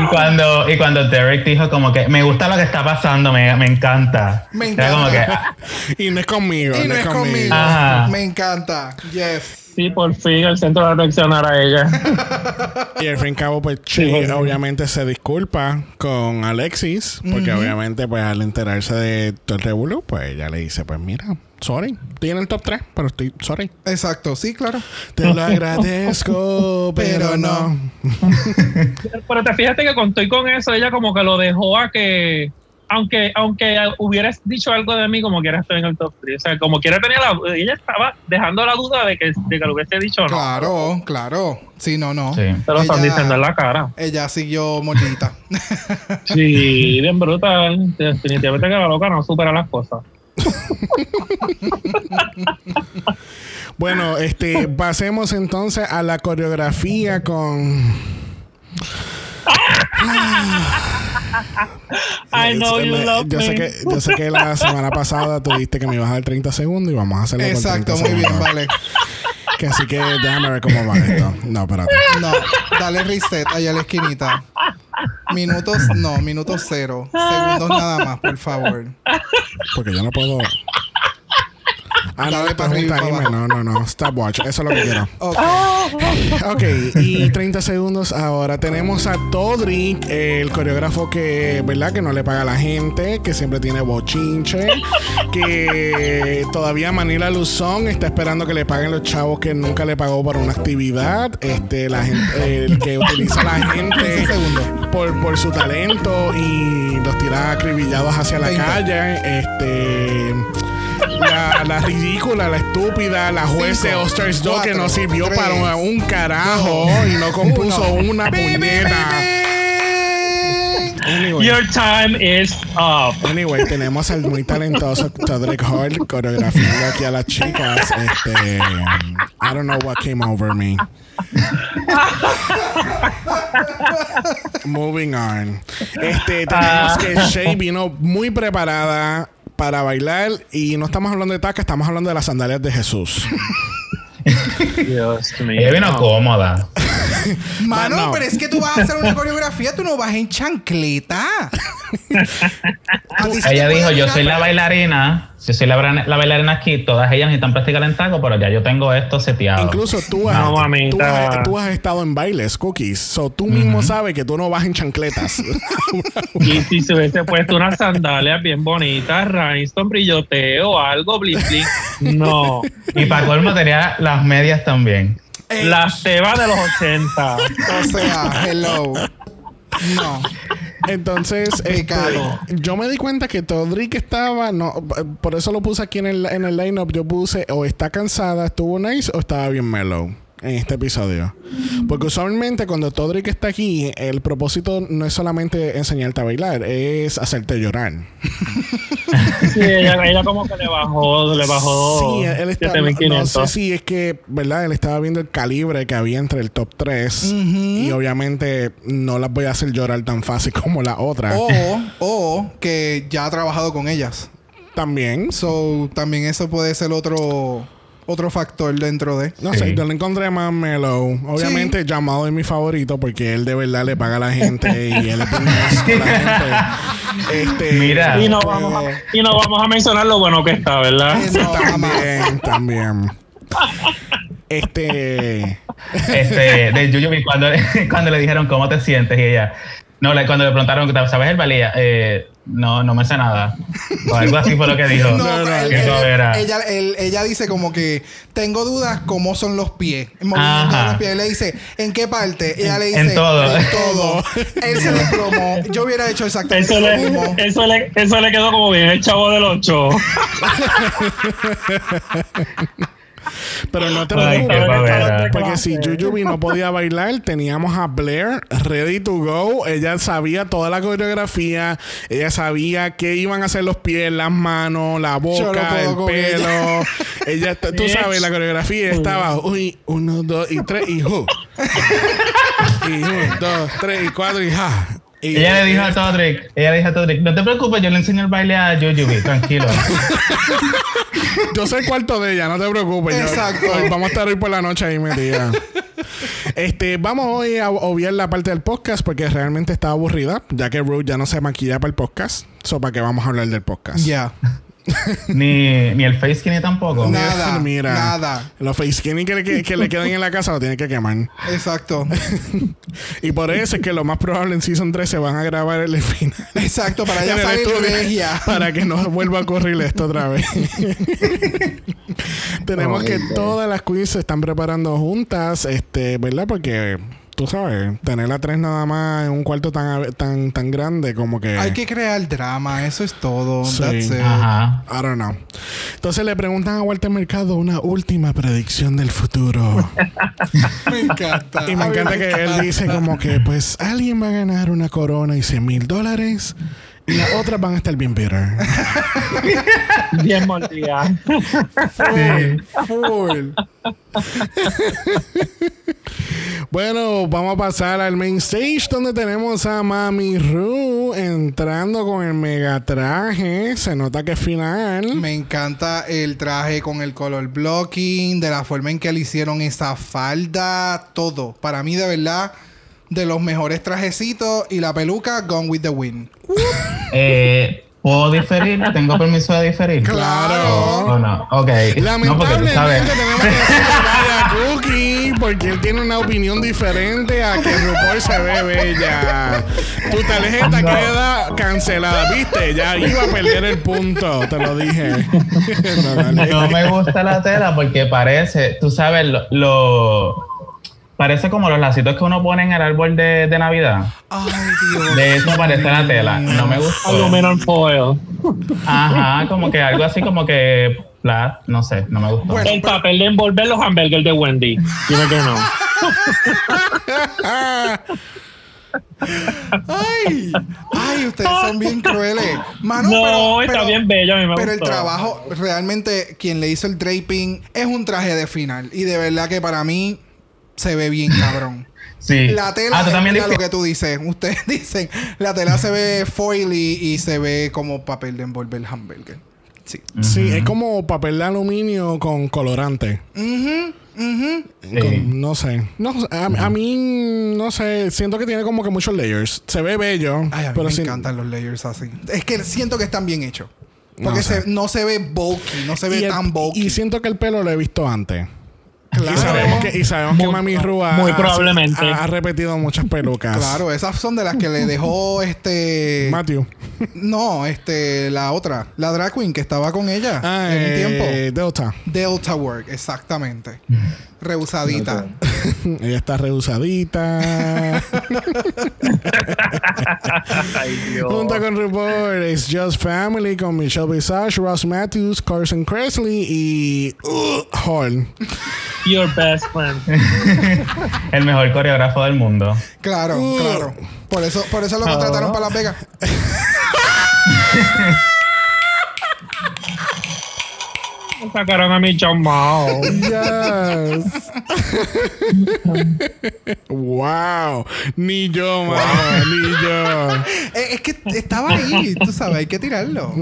Y cuando, y cuando Derek dijo como que me gusta lo que está pasando, me, me encanta. Me Era como que, encanta. <laughs> Y no es conmigo. Y no es conmigo. Ajá. Me encanta. Yes. Sí, por fin el centro de atención era ella. <laughs> Y al fin y al cabo, pues Sí, Che sí. obviamente se disculpa con Alexis, porque obviamente, pues al enterarse de todo el revuelo, pues ella le dice, pues mira, sorry, estoy en el top 3, pero estoy sorry. Exacto, sí, claro. Te lo agradezco, <laughs> pero no. <laughs> Pero te fíjate que con y con eso, ella como que lo dejó a que, aunque aunque hubieras dicho algo de mí, como quiera estoy en el top 3. O sea, como quiera tenía la... Ella estaba dejando la duda de que, de que lo hubiese dicho o no. Claro, claro. Sí, no, no. Sí. Se lo están diciendo en la cara. Ella siguió mordidita. <laughs> Sí, bien brutal. Definitivamente que la loca no supera las cosas. <laughs> Bueno, este, pasemos entonces a la coreografía con. I know you Me- love yo me. sé que yo sé que la semana pasada tú dijiste que me ibas a dar 30 segundos y vamos a hacerlo Exacto, muy 30 bien, vale. Que así que déjame ver cómo va esto. No, espérate. No, dale reset allá a la esquinita. Minutos, no, minutos cero. <laughs> Segundos nada más, por favor. Porque yo no puedo. Ah, no, esto es un timer. No, no, no. Stopwatch. Eso es lo que quiero. <laughs> Ok. Ok, y 30 segundos ahora. Tenemos a Todrick, el coreógrafo que, ¿verdad? Que no le paga a la gente, que siempre tiene bochinche, que todavía Manila Luzón está esperando que le paguen los chavos que nunca le pagó para una actividad. Este, la gente, el que utiliza a la <laughs> gente 15 segundos. por, por su talento y los tira acribillados hacia la 20. calle. Este. La, la ridícula, la estúpida, la juez de Stars 2 que no sirvió tres, para un carajo y no compuso uno. una puñeta. Anyway, Your time is up. anyway, tenemos al muy talentoso Todrick Hall coreografiando aquí a las chicas. Este, I don't know what came over me. Moving on. Este, tenemos que Shay vino muy preparada para bailar y no estamos hablando de taca, estamos hablando de las sandalias de Jesús. <laughs> Dios mío. Ella vino cómoda. <laughs> Mano, No. pero es que tú vas a hacer una coreografía, tú no vas en chancleta. <laughs> <laughs> Ella dijo, yo soy la bailarina, yo soy la, bailarina aquí, todas ellas necesitan practicar en taco, pero ya yo tengo esto seteado. Incluso tú has, No, tú, has, tú has estado en bailes, cookies. So tú mismo sabes que tú no vas en chancletas. <laughs> Y si se hubiese puesto unas sandalias bien bonitas, rhinestone, brilloteo, algo, bling bling. No. Y para colmo tenía las medias también. Eh, Las tebas de los 80. O sea, hello. No. Entonces, <laughs> este, yo me di cuenta que Todrick estaba, no, por eso lo puse aquí en el, en el lineup. Yo puse o está cansada, estuvo nice o estaba bien mellow en este episodio. Porque usualmente cuando Todrick está aquí, el propósito no es solamente enseñarte a bailar, es hacerte llorar. Sí, ella, ella como que le bajó, le bajó Sí, él está, no, no 7500. sé si es que, ¿verdad? Él estaba viendo el calibre que había entre el top 3 y obviamente no las voy a hacer llorar tan fácil <laughs> como la otra. O, o que ya ha trabajado con ellas. También. So, también eso puede ser otro, otro factor dentro de. No Sí. sé, yo lo encontré más mellow. Obviamente, Jamal es mi favorito porque él de verdad le paga a la gente y él es bien nice con la gente. <laughs> Este, Mira. Y no, vamos a, y no vamos a mencionar lo bueno que está, ¿verdad? Eh, no, jamás. También, también. Este. Este, de <laughs> Yuyubi, cuando, cuando le dijeron cómo te sientes y ella, no, le- cuando le preguntaron, ¿sabes el balía? Eh, no, no me sé nada. O algo así fue lo que dijo. <laughs> No, no, él- que él- no era. ella, él- ella dice como que tengo dudas cómo son los pies. El movimiento de Ajá. los pies. Él le dice, ¿en qué parte? Ella le dice, En todo. <laughs> En todo. él se desplomó. Yo hubiera hecho exactamente Eso lo le, mismo. eso, le, eso le quedó como bien el chavo del 8. <laughs> Pero no te Ay, preocupes. Porque si Jujubee no podía bailar, teníamos a Blair ready to go. Ella sabía toda la coreografía. Ella sabía qué iban a hacer los pies, las manos, la no boca, el pelo. Ella, tú Bitch. sabes, la coreografía estaba, uy, uno, dos y tres y ju. <laughs> y uno, dos, tres y cuatro y ja. Y- Ella le dijo a Todrick, ella le dijo a Todrick, no te preocupes, yo le enseño el baile a Jujubee, tranquilo. <laughs> Yo soy el cuarto de ella, no te preocupes. Yo- Exacto. hoy vamos a estar hoy por la noche ahí metida. Este, vamos hoy a obviar la parte del podcast porque realmente está aburrida, ya que Ruth ya no se maquilla para el podcast. So, ¿para qué vamos a hablar del podcast? Ya. <laughs> ni, ni el face skinny tampoco. Nada. Mira, Nada. los face skinny que, le- que- que le quedan en la casa lo tienen que quemar. Exacto. <laughs> Y por eso es que lo más probable en Season 3 se van a grabar el final. Exacto. Para <laughs> el salir regia. Para que no vuelva a ocurrir esto otra vez. Tenemos Oh, que todas las queens se están preparando juntas, este, ¿verdad? Porque tú sabes, tener a tres nada más en un cuarto tan tan tan grande como que Hay que crear drama. Eso es todo. Sí. That's it. Ajá. I don't know. Entonces le preguntan a Walter Mercado una última predicción del futuro. <laughs> Me encanta. y me encanta que él dice como que pues alguien va a ganar una corona y 100 mil dólares las otras van a estar bien bitter. <laughs> Bien mordida. Sí. Full. Bueno, vamos a pasar al main stage donde tenemos a Mami Ru entrando con el mega traje. Se nota que es final. Me encanta el traje con el color blocking, de la forma en que le hicieron esa falda, todo. Para mí, de verdad, de los mejores trajecitos y la peluca Gone with the Wind. Eh, ¿Puedo diferir? ¿Tengo permiso de diferir? Claro. ¿O no? Ok. No, Lamentablemente sabes. tenemos que decirle a Cookie porque él tiene una opinión diferente a que RuPaul se ve bella. Tu tarjeta No. queda cancelada, ¿viste? Ya iba a perder el punto, te lo dije. <laughs> No. No me gusta la tela porque parece, tú sabes, lo, lo- parece como los lacitos que uno pone en el árbol de, de Navidad. Ay, Dios. De eso parece la tela. No me gusta. Aluminum foil. Ajá, como que algo así como que no sé, no me gustó. Bueno. El papel de envolver los hamburgers de Wendy. Dime que no. Ay, ay, ustedes son bien crueles. Mano, No, pero, está pero- bien bello, a mí me Pero el trabajo, realmente, quien le hizo el draping es un traje de final. Y de verdad que para mí se ve bien cabrón. <laughs> sí. La tela, ah, tú también lo que tú dices. <laughs> Ustedes dicen, la tela se ve foil y, y se ve como papel de envolver hamburger. Sí. Sí, es como papel de aluminio con colorante. Sí. Con- no sé. No, a, a mí, no sé. Siento que tiene como que muchos layers. Se ve bello. Ay, a mí pero me encantan los layers así. Es que siento que están bien hechos. Porque No sé. se- no se ve bulky, no se ve y, el- tan bulky. y siento que el pelo lo he visto antes. Claro. Y sabemos que, y sabemos que Mami Rúa muy ha- probablemente. ha, ha repetido muchas pelucas. Claro, esas son de las que le dejó este. Matthew. No, este, la otra, la drag queen que estaba con ella Ah, en un eh, tiempo. Delta. Delta Work, exactamente. Rehusadita. <laughs> Ella está <laughs> Dios. Junto con RuPaul, It's Just Family con Michelle Visage, Ross Matthews, Carson Kressley y uh, Hall. Your best friend. <laughs> El mejor coreógrafo del mundo. Claro, Uh. claro. Por eso, por eso lo contrataron para Las Vegas. <laughs> Sacaron a mi chamao. Yes. wow. Ni yo, mano. Ni yo. <laughs> Eh, es que estaba ahí, tú sabes, hay que tirarlo.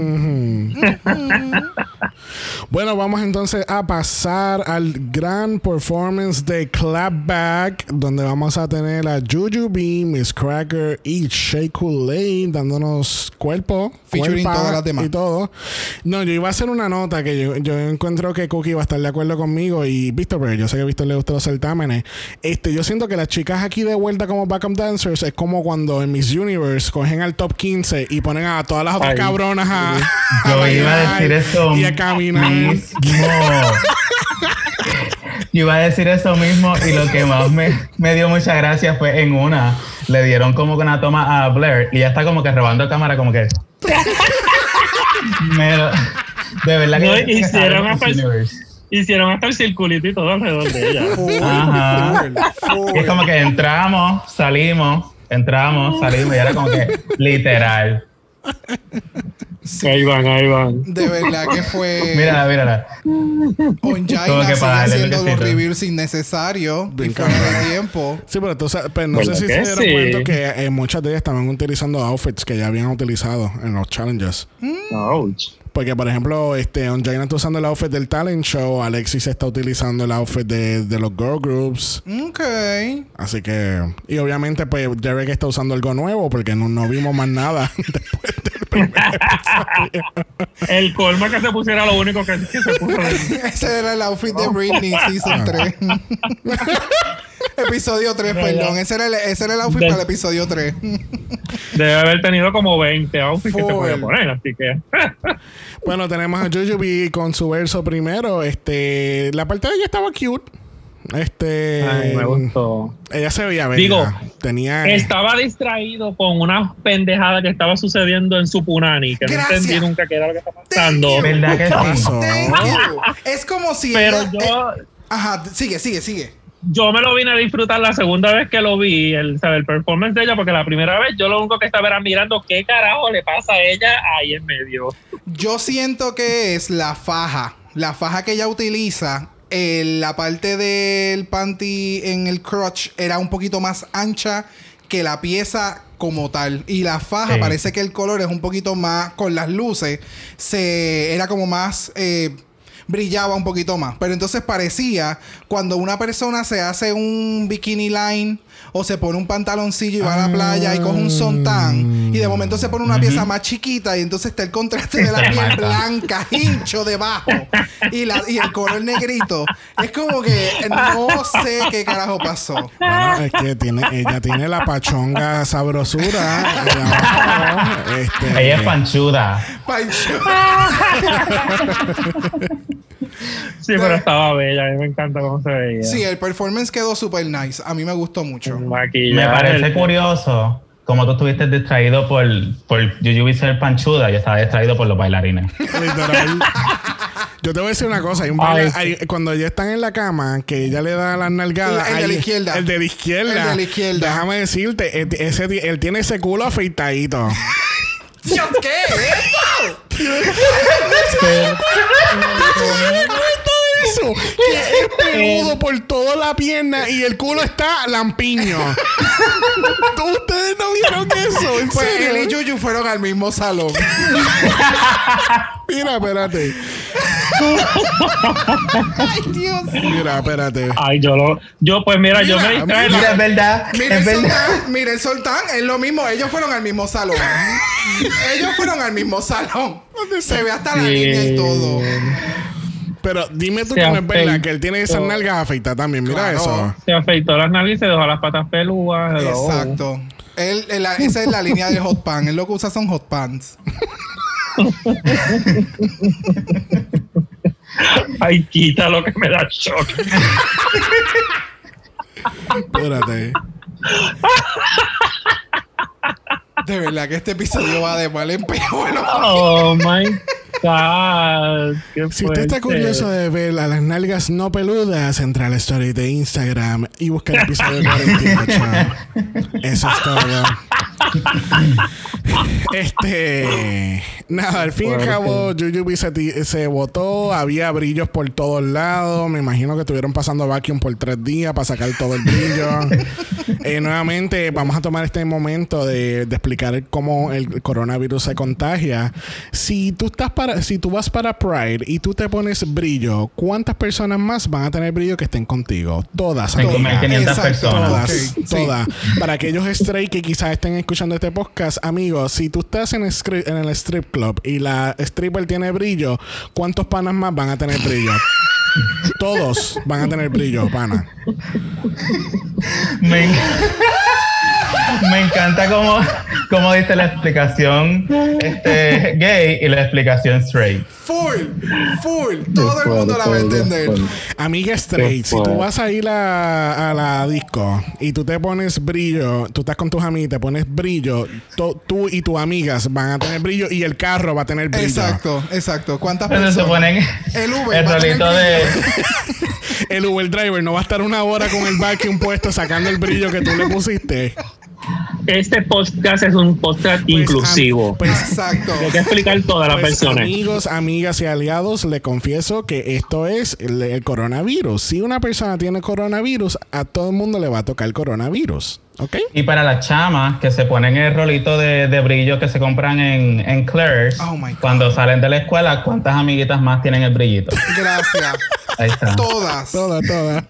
Bueno, vamos entonces a pasar al gran performance de Clapback, donde vamos a tener a Juju B, Miss Cracker y Shea Kool-Aid dándonos cuerpo, Featuring todas las demás. y todo. No, yo iba a hacer una nota que yo, yo encuentro que Cookie va a estar de acuerdo conmigo y Víctor, pero yo sé que a Víctor le gustan los certámenes. Este, yo siento que las chicas aquí de vuelta como backup dancers es como cuando en Miss Universe cogen al top 15 y ponen a todas las otras Ay. cabronas a, a Yo iba a decir eso y a caminar. mismo. Yo iba a decir eso mismo y lo que más me, me dio mucha gracia fue en una. Le dieron como que una toma a Blair y ya está como que robando cámara como que... <laughs> Me lo- de verdad que... No, que hicieron hasta el-. Hicieron hasta el circulito y todo alrededor de ella. <laughs> Full, Ajá. full, full. Y es como que entramos, salimos, entramos, salimos y era como que literal. Ahí van, ahí van. De verdad que fue. Mírala, mírala. Onjaina sigue haciendo los reveals innecesarios y fuera de tiempo. Sí, pero, tú sabes- pero no sé ¿Verdad si se que dieron sí? cuenta que eh, muchas de ellas estaban utilizando outfits que ya habían utilizado en los challenges. Ouch. Porque, por ejemplo, este, Onjaina está usando el outfit del talent show, Alexis está utilizando el outfit de, de los girl groups. Ok. Así que, y obviamente, pues Derek está usando algo nuevo porque no, no vimos más nada <laughs> después del primer episodio. El colmo es que se pusiera lo único que, que se puso. <laughs> Ese era el outfit de Britney, Season 3. <laughs> <laughs> episodio 3, perdón. Ese era el, ese era el outfit De- para el episodio 3. <laughs> Debe haber tenido como 20 outfits que se podía poner, así que. <laughs> Bueno, tenemos a Jujubee con su verso primero. Este, la parte de ella estaba cute. Este, Ay, me gustó. ella se veía bella. Digo, tenía Estaba distraído con una pendejada que estaba sucediendo en su punani, que Gracias. no entendí nunca qué era lo que estaba pasando. ¿Verdad que pasó? Es como si. Pero ella- yo, eh, ajá, sigue, sigue, sigue. Yo me lo vine a disfrutar la segunda vez que lo vi, el, ¿sabe? el performance de ella, porque la primera vez yo lo único que estaba era mirando qué carajo le pasa a ella ahí en medio. Yo siento que es la faja. La faja que ella utiliza. eh, la parte del panty en el crotch era un poquito más ancha que la pieza como tal. Y la faja Sí. parece que el color es un poquito más con las luces. Se era como más. eh, brillaba un poquito más. Pero entonces parecía cuando una persona se hace un bikini line o se pone un pantaloncillo y va a la playa y coge un sontán y de momento se pone una pieza más chiquita y entonces está el contraste de la <laughs> piel blanca, hincho debajo y, la, y el color negrito. Es como que no sé qué carajo pasó. Bueno, es que tiene, ella tiene la pachonga sabrosura. abajo, este, Ella es panchuda. Pancho. <laughs> Sí, pero estaba bella, a mí me encanta cómo se veía. Sí, el performance quedó super nice. A mí me gustó mucho. Me parece el- curioso como tú estuviste distraído por, por Yuyubi ser panchuda y estaba distraído por los bailarines. <laughs> Literal. Yo te voy a decir una cosa. Hay un Ay, baile- sí. hay- cuando ya están en la cama, que ella le da las nalgadas. El- el de la izquierda. El de la izquierda. El de la izquierda. Déjame decirte, él, ese, él tiene ese culo afeitadito. <laughs> Dios, ¿qué es eso? Eso, que es peludo por toda la pierna y el culo está lampiño. <laughs> ¿Ustedes no vieron eso? ¿En Pues serio? él y Yuyu fueron al mismo salón. <laughs> Mira, espérate. Ay, Dios. Mira, espérate. Ay, yo lo. Yo, pues mira, yo me distraje. Mira, es verdad. Mira el es verdad. soltán, mira el soltán, es lo mismo, ellos fueron al mismo salón. <laughs> ellos fueron al mismo salón. Se ve hasta la Sí. línea y todo. Pero dime tú Se que no es verdad que él tiene esas nalgas afeitadas también. Mira Claro. eso. Se afeitó las nalgas y se dejó las patas peludas. Exacto. Él, él- esa es la línea del hot pan. Él lo que usa son hot pants. <laughs> Ay, quita lo que me da shock. Espérate. <laughs> De verdad que este episodio va de mal en peor. Oh my God. Qué Si usted está curioso de ver a las nalgas no peludas, entra a la story de Instagram y busca el episodio 48. Eso es todo. Este. Nada, al fin y al cabo, Jujubee se, se botó. Había brillos por todos lados. Me imagino que estuvieron pasando vacuum por tres días para sacar todo el brillo. Eh, nuevamente, vamos a tomar este momento de, de explicar cómo el coronavirus se contagia. Si tú estás para si tú vas para Pride y tú te pones brillo, ¿cuántas personas más van a tener brillo que estén contigo? Todas. Hay como amiga. 500 Exacto. personas. Todas, sí. todas. Para aquellos straight que quizás estén escuchando este podcast, amigos, si tú estás en, en el strip club y la stripper tiene brillo, ¿cuántos panas más van a tener brillo? Todos van a tener brillo, pana. Me, me encanta cómo, cómo diste la explicación este, gay y la explicación straight. Full, full. Todo el mundo la va a entender. Amiga straight, si tú vas a ir a, a la disco y tú te pones brillo, tú estás con tus amigas y te pones brillo, to- tú y tus amigas van a tener brillo y el carro va a tener brillo. Exacto, exacto. ¿Cuántas Entonces se personas? ponen El Uber el rolito de... <laughs> El Uber driver no va a estar una hora con el vacuum puesto sacando el brillo que tú le pusiste. Este podcast es un podcast Pues, inclusivo. pues, Exacto. <laughs> Hay que explicar todas las Pues, versiones. amigos, amigas y aliados, le confieso que esto es el, el coronavirus. Si una persona tiene coronavirus, a todo el mundo le va a tocar el coronavirus. Y para las chamas que se ponen el rolito de, de brillo que se compran en, en Claire's, Oh cuando salen de la escuela, ¿cuántas amiguitas más tienen el brillito? Gracias. <laughs> Ahí está. Todas. Toda, toda.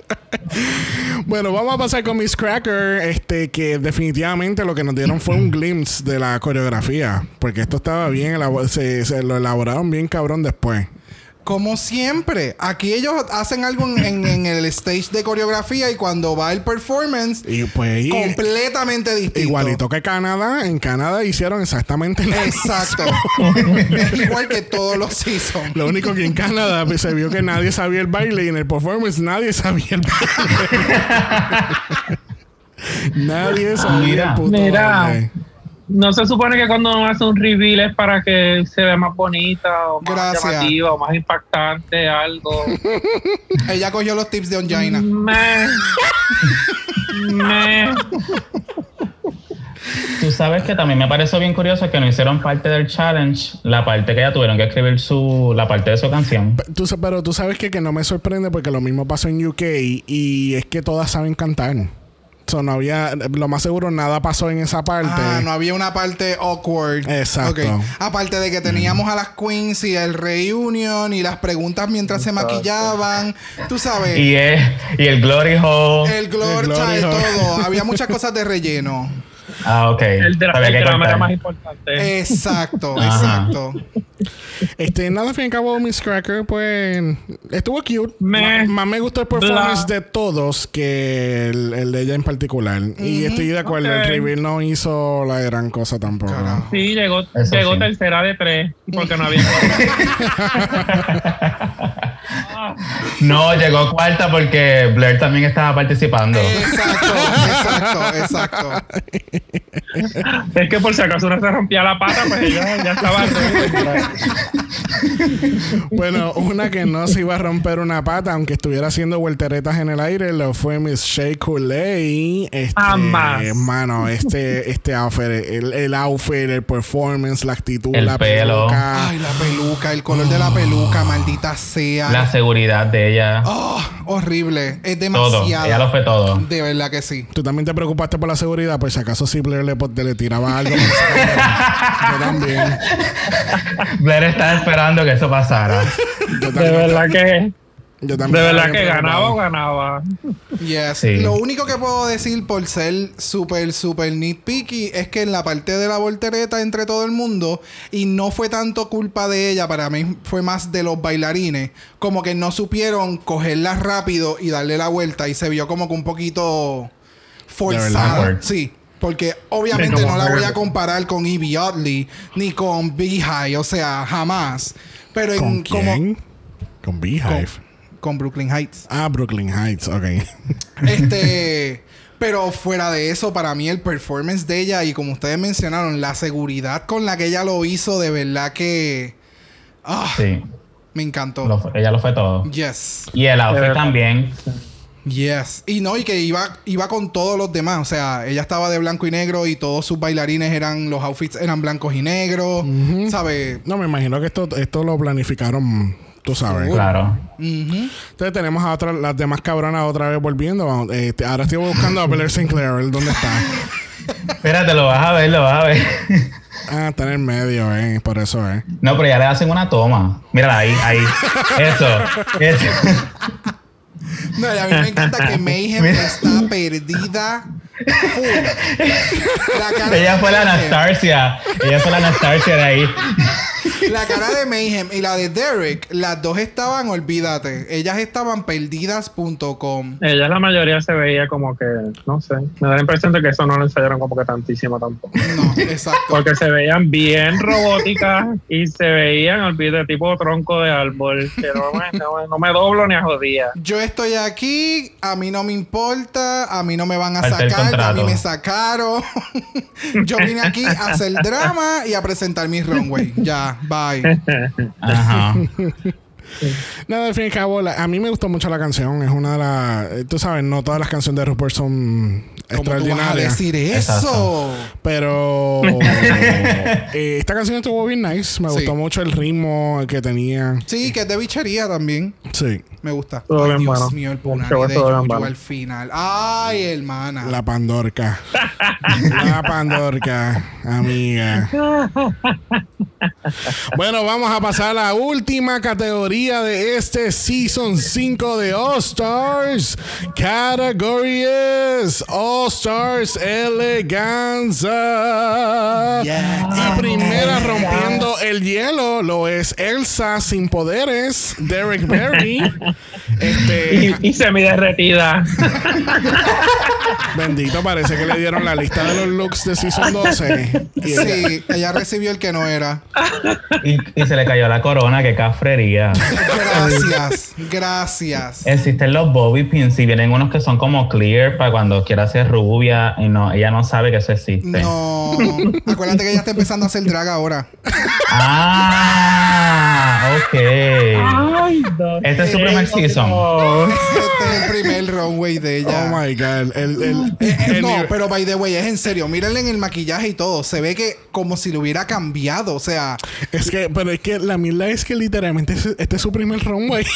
<laughs> bueno, vamos a pasar con Miss Cracker, este, que definitivamente lo que nos dieron fue un glimpse de la coreografía, porque esto estaba bien, se, se lo elaboraron bien cabrón después. Como siempre, aquí ellos hacen algo en, en- en el stage de coreografía y cuando va el performance, Y pues, y- completamente distinto. igualito que Canadá, en Canadá hicieron exactamente lo Exacto. es <laughs> igual que todos los seasons. Lo único que en Canadá pues, se vio que nadie sabía el baile y en el performance nadie sabía el baile. <laughs> nadie sabía Mira. el puto Mira. baile. No se supone que cuando uno hace un reveal es para que se vea más bonita o más Gracias. llamativa o más impactante, algo. <laughs> Ella cogió los tips de Onjaina. Me. Me. Tú sabes que también me pareció bien curioso que no hicieron parte del challenge, la parte que ya tuvieron que escribir su, la parte de su canción. Tú sa- pero tú sabes que, que no me sorprende porque lo mismo pasó en UK y es que todas saben cantar. So, no había, lo más seguro nada pasó en esa parte. Ah, no había una parte awkward. Exacto. Aparte de que teníamos a las queens y el reunion y las preguntas mientras se maquillaban. Tú sabes. Y, es, y el Glory Hole. el glor, El glory ¿sabes? hole. todo. Había muchas cosas de relleno. Ah, ok. El, drama era más importante. Exacto, exacto. Este, nada, al fin y al cabo, Miss Cracker, pues estuvo cute. Más me gustó el performance de todos que el, el de ella en particular. Y estoy de acuerdo, el reveal no hizo la gran cosa tampoco. Sí, llegó, Eso llegó sí. tercera de tres porque no había. <laughs> <laughs> No, llegó cuarta porque Blair también estaba participando. Exacto, exacto, exacto. <laughs> es que por si acaso uno se rompía la pata, pues ella ya estaba. <laughs> Bueno, una que no se iba a romper una pata, aunque estuviera haciendo vuelteretas en el aire, lo fue Miss Shea Coulee. Este, Jamás. Mano, este, este outfit, el, el outfit, el performance, la actitud, El la pelo. peluca. Ay, la peluca, el color de la peluca, maldita sea. La seguridad de ella. Oh, horrible. Es todo. demasiado. Ella lo fue todo. De verdad que sí. Tú también te preocupaste por la seguridad, por si acaso si Blair le, le tiraba algo. Yo también. Blair estaba esperando que eso pasara. Yo De verdad que, yo de también verdad estaba que ganaba o ganaba. Yes. Sí. Lo único que puedo decir por ser súper, súper nitpicky es que en la parte de la voltereta entre todo el mundo, y no fue tanto culpa de ella, para mí fue más de los bailarines, como que no supieron cogerla rápido y darle la vuelta, y se vio como que un poquito forzada. Sí. Porque obviamente no la voy a comparar con Evie Oddly ni con High, o sea, jamás. Pero ¿Con en como? Con Beehive. con Brooklyn Heights. Ah, Brooklyn Heights, ok. <laughs> Este, pero fuera de eso, para mí el performance de ella y como ustedes mencionaron, la seguridad con la que ella lo hizo, de verdad que ah, Sí. me encantó. Lo ella lo fue todo. Yes, Y el outfit también. Yes. Y no, y que iba, iba con todos los demás. O sea, ella estaba de blanco y negro y todos sus bailarines eran, los outfits eran blancos y negros. ¿Sabes? No, me imagino que esto, esto lo planificaron, tú sabes. Claro. Entonces tenemos a otras, las demás cabronas otra vez volviendo. Este, ahora estoy buscando a Blair Sinclair, dónde está. Espérate, lo vas a ver, lo vas a ver. Ah, está en el medio, eh. Por eso, eh. No, pero ya le hacen una toma. Mírala ahí, ahí. Eso. eso. No, a mí me encanta que <laughs> Mayhem está perdida. <laughs> Ella fue la Anastasia. Ella fue la Anastasia de ahí. <laughs> La cara de Mayhem y la de Derek, las dos estaban, olvídate. Ellas estaban perdidas.com. Ella la mayoría se veía como que, no sé, me da la impresión de que eso no lo ensayaron como que tantísimo tampoco. No, exacto. Porque se veían bien robóticas y se veían, olvídate, tipo tronco de árbol. Que no me, no, me- no me doblo ni a jodía. Yo estoy aquí, a mí no me importa, a mí no me van a Falta sacar, a mí me sacaron. <laughs> Yo vine aquí a hacer drama y a presentar mi runway. Ya, bye. <laughs> Ajá. <laughs> Nada, al fin y al cabo, la- a mí me gustó mucho la canción. Es una de las. Tú sabes, no todas las canciones de RuPaul son ¿Cómo tú vas a decir eso? Exacto. Pero <laughs> eh, esta canción estuvo bien nice. Me Sí. gustó mucho el ritmo que tenía. Sí, que es de bichería también. Sí. Me gusta. Todo Ay, bien Dios bueno. mío, el de al final. Ay, hermana. La Pandorca. <laughs> la Pandorca, amiga. Bueno, vamos a pasar a la última categoría de este Season 5 de All Stars. Category es All Stars Eleganza. Y primera rompiendo el hielo lo es Elsa sin poderes, Derek Berry. <laughs> Este, Y, y semi derretida. <laughs> Bendito, parece que le dieron la lista de los looks de Season 12. Y ella- Sí, ella recibió el que no era. Y, y se le cayó la corona, qué cafrería. Gracias, gracias. Existen los bobby pins y vienen unos que son como clear para cuando quiera rubia y no, ella no sabe que eso existe. No, <laughs> acuérdate que ella está empezando a hacer drag ahora. Ah, ok. Ay, Este es su primer season. Este es el primer runway de ella. Oh my god. El, el- el no, pero by the way, es en serio. Mírenle en el maquillaje y todo. Se ve que como si lo hubiera cambiado. O sea, Es que, pero es que la mierda es que literalmente es- este es su primer runway. <laughs>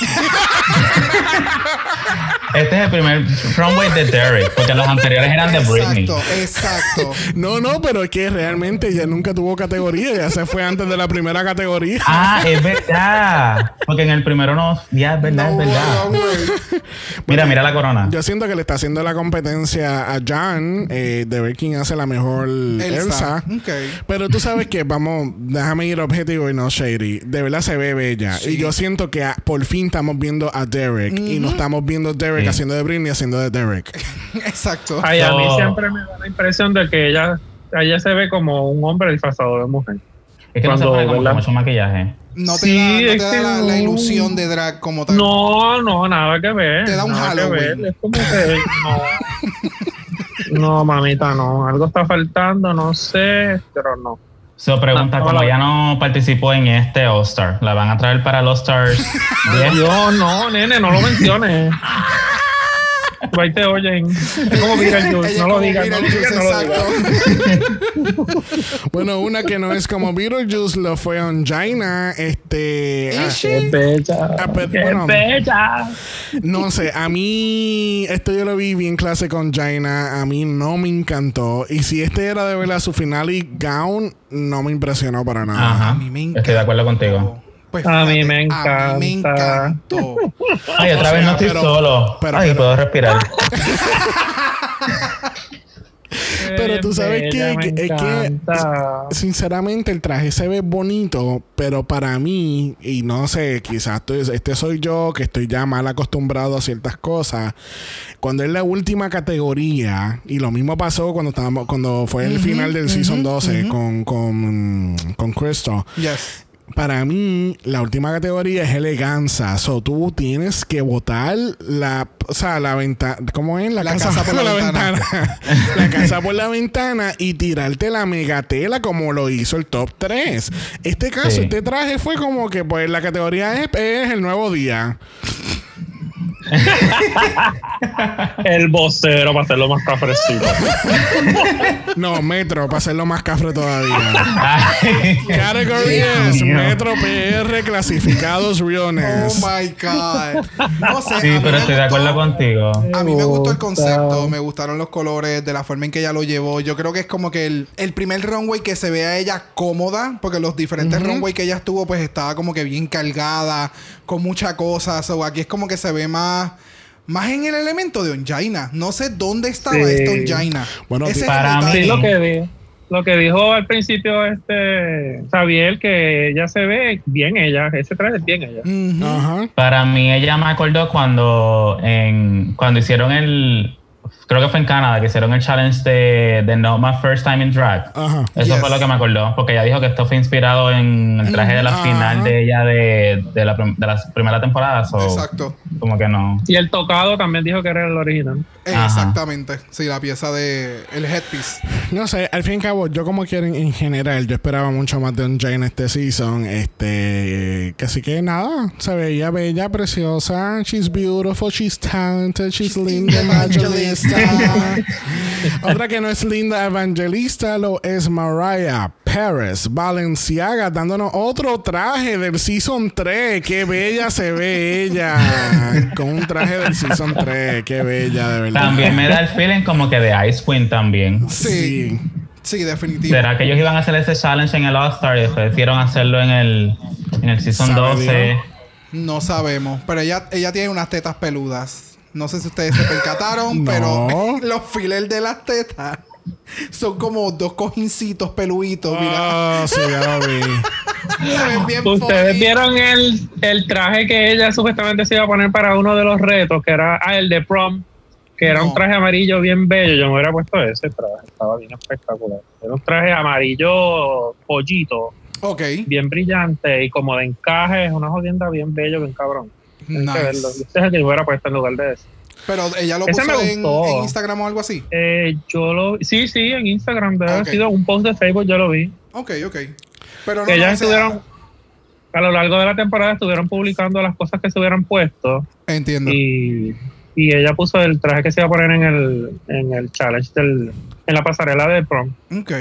Este es el primer runway de Derek, porque los anteriores eran de Britney. exacto, exacto. <laughs> no, no, pero es que realmente ella nunca tuvo categoría. Ya se fue antes de la primera categoría. Ah, es verdad. Porque en el primero no. Ya, es verdad, No es verdad. Mira, mira la corona. Yo siento que le está haciendo la competencia a Jan eh, de ver quién hace la mejor Elsa. Elsa. Ok. Pero tú sabes que, vamos, déjame ir objetivo y no shady. De verdad se ve bella. Sí. Y yo siento que a- por fin estamos viendo a Derek. Y no estamos viendo Derek Haciendo de Britney haciendo de Derek. <laughs> Exacto. Ay, a mí No. siempre me da la impresión de que ella, ella se ve como un hombre disfrazado de mujer. Es que no se Cuando, pone como que ¿verdad? mucho maquillaje. No te Sí, da, no te la, la no. ilusión de drag como tal. No, no, nada que ver. Te da un Halloween. ver. Es como que no. <laughs> No, mamita, no. Algo está faltando, no sé, pero no. Se pregunta, No, no, como la- ella no participó en este All Star, ¿la van a traer para el All Stars 10? <laughs> Dios, no, nene, no lo menciones. <laughs> Ahí te oyen. Es como <laughs> Beetlejuice, no lo digas, no digas, no lo digas. <laughs> Bueno, una que no es como Beetlejuice lo fue Jaina. Este. ah, Qué bella. Ah, pero, Qué bueno. bella. no sé, a mí esto yo lo vi bien clase con Jaina. A mí no me encantó. Y si este era de verdad su final y gown, no me impresionó para nada. Ajá. A mí me Estoy de acuerdo contigo. Pues A mí me A mí me encanta. encantó. <laughs> Ay, otra O vez no estoy pero- solo. pero- Ay, pero- puedo respirar. <laughs> Pero tú sabes que- es que- encanta. Sinceramente, el traje se ve bonito, pero para mí, y no sé, quizás este soy yo que estoy ya mal acostumbrado a ciertas cosas. Cuando es la última categoría, y lo mismo pasó cuando estábamos, cuando fue el final del season 12 con, con, con Crystal. Yes. Para mí, la última categoría es eleganza. So, tú tienes que botar la, o sea, la ventana, ¿cómo es? La casa por la ventana. <laughs> la casa por la ventana y tirarte la megatela como lo hizo el top 3. Este caso, Sí. este traje fue como que, pues, la categoría es, es el nuevo día. <laughs> El vocero para hacerlo más cafrecito. <laughs> No, Metro, para hacerlo más cafre todavía. Category es. Metro PR clasificados Oh realness. my God. No sé. a Sí, pero me estoy de gustó- acuerdo contigo. A mí me gustó el concepto, me gustaron los colores, de la forma en que ella lo llevó. Yo creo que es como que el, el primer runway que se ve a ella cómoda, porque los diferentes runway que ella estuvo, pues estaba como que bien cargada, con mucha cosa. So, aquí es como que se ve más, más en el elemento de Onjaina. No sé dónde estaba Sí. esto Onjaina. Bueno, Ese para mí- lo que dijo, lo que dijo al principio este Xavier, que ella se ve bien ella, ese traje es bien ella. Para mí ella me acordó cuando en cuando hicieron el creo que fue en Canadá que hicieron el challenge de, de No My First Time in Drag. Ajá. Eso Yes. fue lo que me acordó, porque ella dijo que esto fue inspirado en el traje de la Ajá. final de ella de, de la, de la primera temporada. so, Exacto. Como que no. Y el tocado también dijo que era el original. Ajá. Exactamente. Sí, la pieza de el headpiece. No sé, al fin y al cabo, yo como quieren en general, yo esperaba mucho más de un Jane este season. Este, que así que nada, se veía bella, preciosa. She's beautiful, she's talented, she's linda, evangelista. <laughs> Otra que no es linda evangelista lo es Mariah Paris Valenciaga, dándonos otro traje del season 3. Qué bella se ve ella con un traje del season 3. Qué bella, de verdad. También me da el feeling como que de Ice Queen también. Sí. Sí. Definitivo. ¿Será que ellos iban a hacer ese challenge en el All Star y después decidieron hacerlo en el, en el Season Sabe 12? Dios. No sabemos, pero ella, ella tiene unas tetas peludas. No sé si ustedes se percataron, <laughs> No. pero <laughs> los fillers de las tetas son como dos cojincitos peluditos. Mira, Oh, sí, ya lo vi. <laughs> Ustedes funny. vieron el, el traje que ella supuestamente se iba a poner para uno de los retos, que era ah, el de prom, que era No. un traje amarillo bien bello. Yo me hubiera puesto ese traje, estaba bien espectacular. Era un traje amarillo pollito, bien brillante y como de encaje, es una jodienda bien bello, bien cabrón. Que verlo. nice. Ese es el que yo hubiera puesto en lugar de ese. Pero ella lo Ese puso me en, gustó. en Instagram o algo así. Eh, yo lo sí, sí, en Instagram, debe sido un post de Facebook, yo lo vi. Ok, ok. Pero no, ellas no, o sea, estuvieron, a lo largo de la temporada estuvieron publicando las cosas que se hubieran puesto Entiendo. y, y ella puso el traje que se iba a poner en el, en el challenge del, en la pasarela de prom. Ok.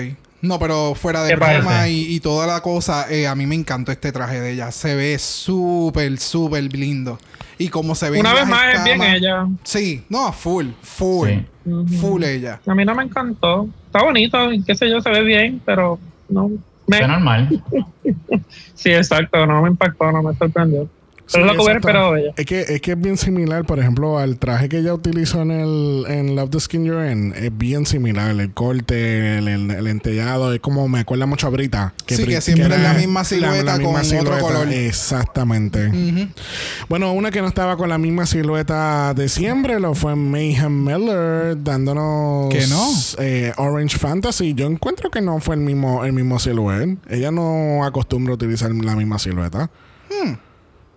No, pero fuera de ¿Qué broma y, y toda la cosa, eh, a mí me encantó este traje de ella. Se ve súper, súper lindo. Y como se ve Una vez más es bien ella. Sí, no, full, full, Sí. full ella. A mí no me encantó. Está bonito, y qué sé yo, se ve bien, pero no me, Fue normal. <laughs> sí, exacto, no me impactó, no me sorprendió. Pero es lo ella. Es que, es que es bien similar, por ejemplo, al traje que ella utilizó en el en Love the Skin You're In. Es bien similar. El corte, el, el, el entellado. Es como me acuerda mucho a Brita. Sí, que siempre era es la misma silueta con otro color. Exactamente. Bueno, una que no estaba con la misma silueta de siempre lo fue Mayhem Miller dándonos ¿Que no? eh, Orange Fantasy. Yo encuentro que no fue el mismo el mismo silueta. Ella no acostumbra a utilizar la misma silueta.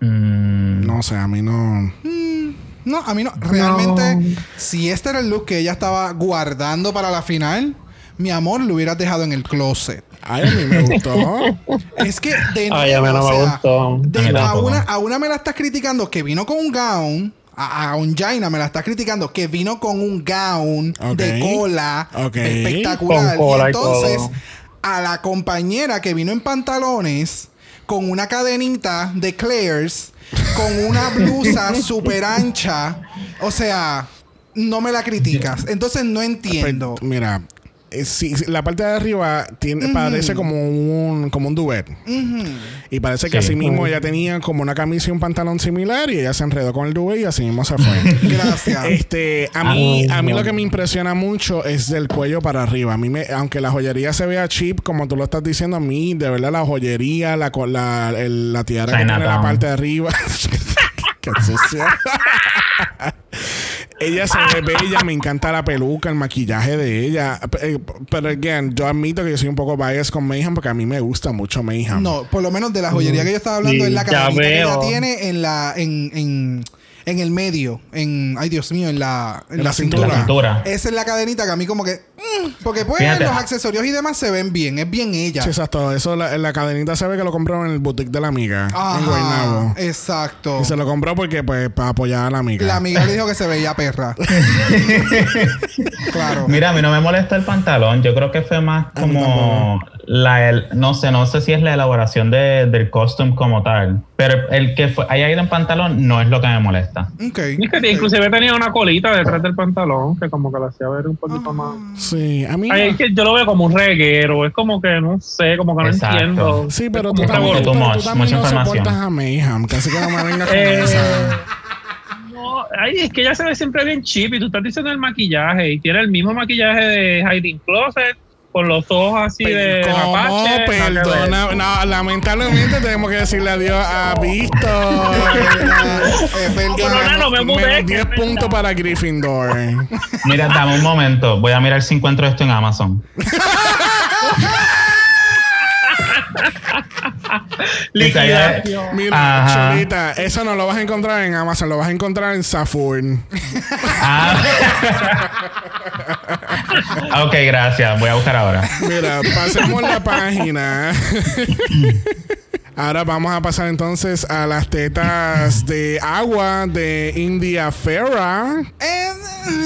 Mm, No sé, a mí no. No, a mí no. Realmente, si este era el look que ella estaba guardando para la final, mi amor, lo hubieras dejado en el closet. Ay, a mí me gustó. Es que de Ay, a mí no o me sea, gustó. de- A una, a una me la estás criticando que vino con un gown. A, a Onjaina me la estás criticando que vino con un gown de cola espectacular. Con cola y y entonces, todo. a la compañera que vino en pantalones con una cadenita de Claire's, con una blusa <laughs> súper ancha. O sea, no me la criticas. Entonces no entiendo. Mira, eh, sí, sí, la parte de arriba tiene, parece como un como un duet. Y parece que Sí. así mismo ella tenía como una camisa y un pantalón similar y ella se enredó con el duet y así mismo se fue. <laughs> Gracias. Este, a mí, a mí lo que me impresiona mucho es del cuello para arriba. A mí me, aunque la joyería se vea cheap, como tú lo estás diciendo, a mí, de verdad, la joyería, la, la, el- la tiara que tiene la parte de arriba. <laughs> Qué sucia. <laughs> ella se ve bella, me encanta la peluca, el maquillaje de ella. Eh, Pero, again, yo admito que yo soy un poco biased con Mayhem porque a mí me gusta mucho Mayhem. No, por lo menos de la joyería que yo estaba hablando Sí, es la ya cadenita que ella tiene en la en, en, en el medio, en, ay Dios mío, en la, en En la la cintura. La cintura. Esa es la cadenita que a mí como que... mm, porque pues Fíjate. los accesorios y demás se ven bien. Es bien ella. Sí, exacto. Eso, la, la cadenita se ve que lo compró en el boutique de la amiga. En Guaynabo. Ajá, exacto. Y se lo compró porque, pues, para apoyar a la amiga. La amiga le dijo que se veía perra. <laughs> claro. Mira, a mí no me molesta el pantalón. Yo creo que fue más como la, el- no sé, no sé si es la elaboración de- del costume como tal. Pero el que fue, haya ido en pantalón no es lo que me molesta. Ok. Es que inclusive tenía una colita detrás del pantalón que como que la hacía ver un poquito más. Sí, a mí. Ay, es que yo lo veo como un reguero, es como que no sé, como que no entiendo. Sí, pero tú también, pero much, tú también mucha no información. a Mayhem. Casi que no me vengas con Eh, esa. No, ay, es que ella se ve siempre bien cheap y tú estás diciendo el maquillaje y tiene el mismo maquillaje de Hiding Closet con los ojos así de ¿Cómo? ver. Perdona. No, lamentablemente tenemos que decirle adiós a Víctor. Yo no, no, no me mudé, Menos que 10 es verdad. puntos para Gryffindor. Mira, dame un momento. Voy a mirar si encuentro esto en Amazon. <laughs> <laughs> Liquidación. Mira, Ajá. Cholita, eso no lo vas a encontrar en Amazon, lo vas a encontrar en Saturn. <laughs> Ah. <laughs> ok, gracias. Voy a buscar ahora. Mira, pasemos la página. Ahora vamos a pasar entonces a las tetas <laughs> de agua de India Ferra. Eh,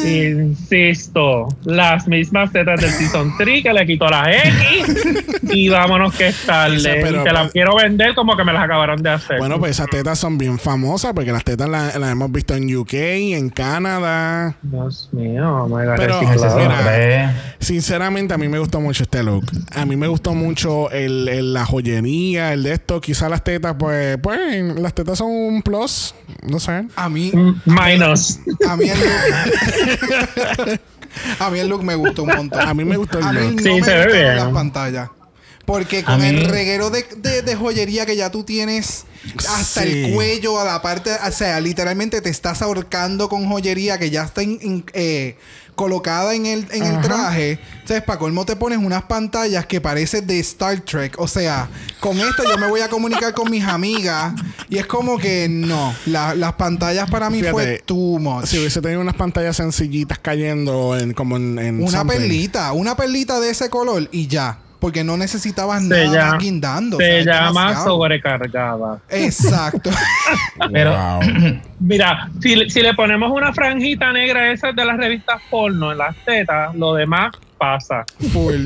Insisto, las mismas tetas del Season 3 que le quitó la X y vámonos que es tarde. Esa, pero- y te las pero- quiero vender como que me las acabaron de hacer. Bueno, pues esas tetas son bien famosas porque las tetas las, las hemos visto en UK, en Canadá. Dios mío, oh God, Pero-. Mira. Sinceramente, a mí me gustó mucho este look. A mí me gustó mucho el, el- la joyería, el de esto. Quizá las tetas, pues, pues, las tetas son un plus. No sé. a mí, Mm, Minus. a mí el look, <laughs> a mí el look me gustó un montón. A mí me gustó el A mí look. no Sí, me se ve bien. las pantallas. Porque con el reguero de, de- de joyería que ya tú tienes hasta Sí. el cuello, a la parte, o sea, literalmente te estás ahorcando con joyería que ya está in- in- eh, colocada en el, en el traje. Entonces, para colmo te pones unas pantallas que parecen de Star Trek. O sea, con esto yo me voy a comunicar con mis amigas. Y es como que no, la- las pantallas para mí fue too much. Si hubiese tenido unas pantallas sencillitas cayendo en, como en, en Una something. perlita, una perlita de ese color y ya. Porque no necesitabas Se nada llama, guindando. o se sea, es llama demasiado. sobrecargada. Exacto. <laughs> Pero Wow. <clears throat> Mira, si, si le ponemos una franjita negra esas de las revistas porno en las tetas, lo demás pasa. Full.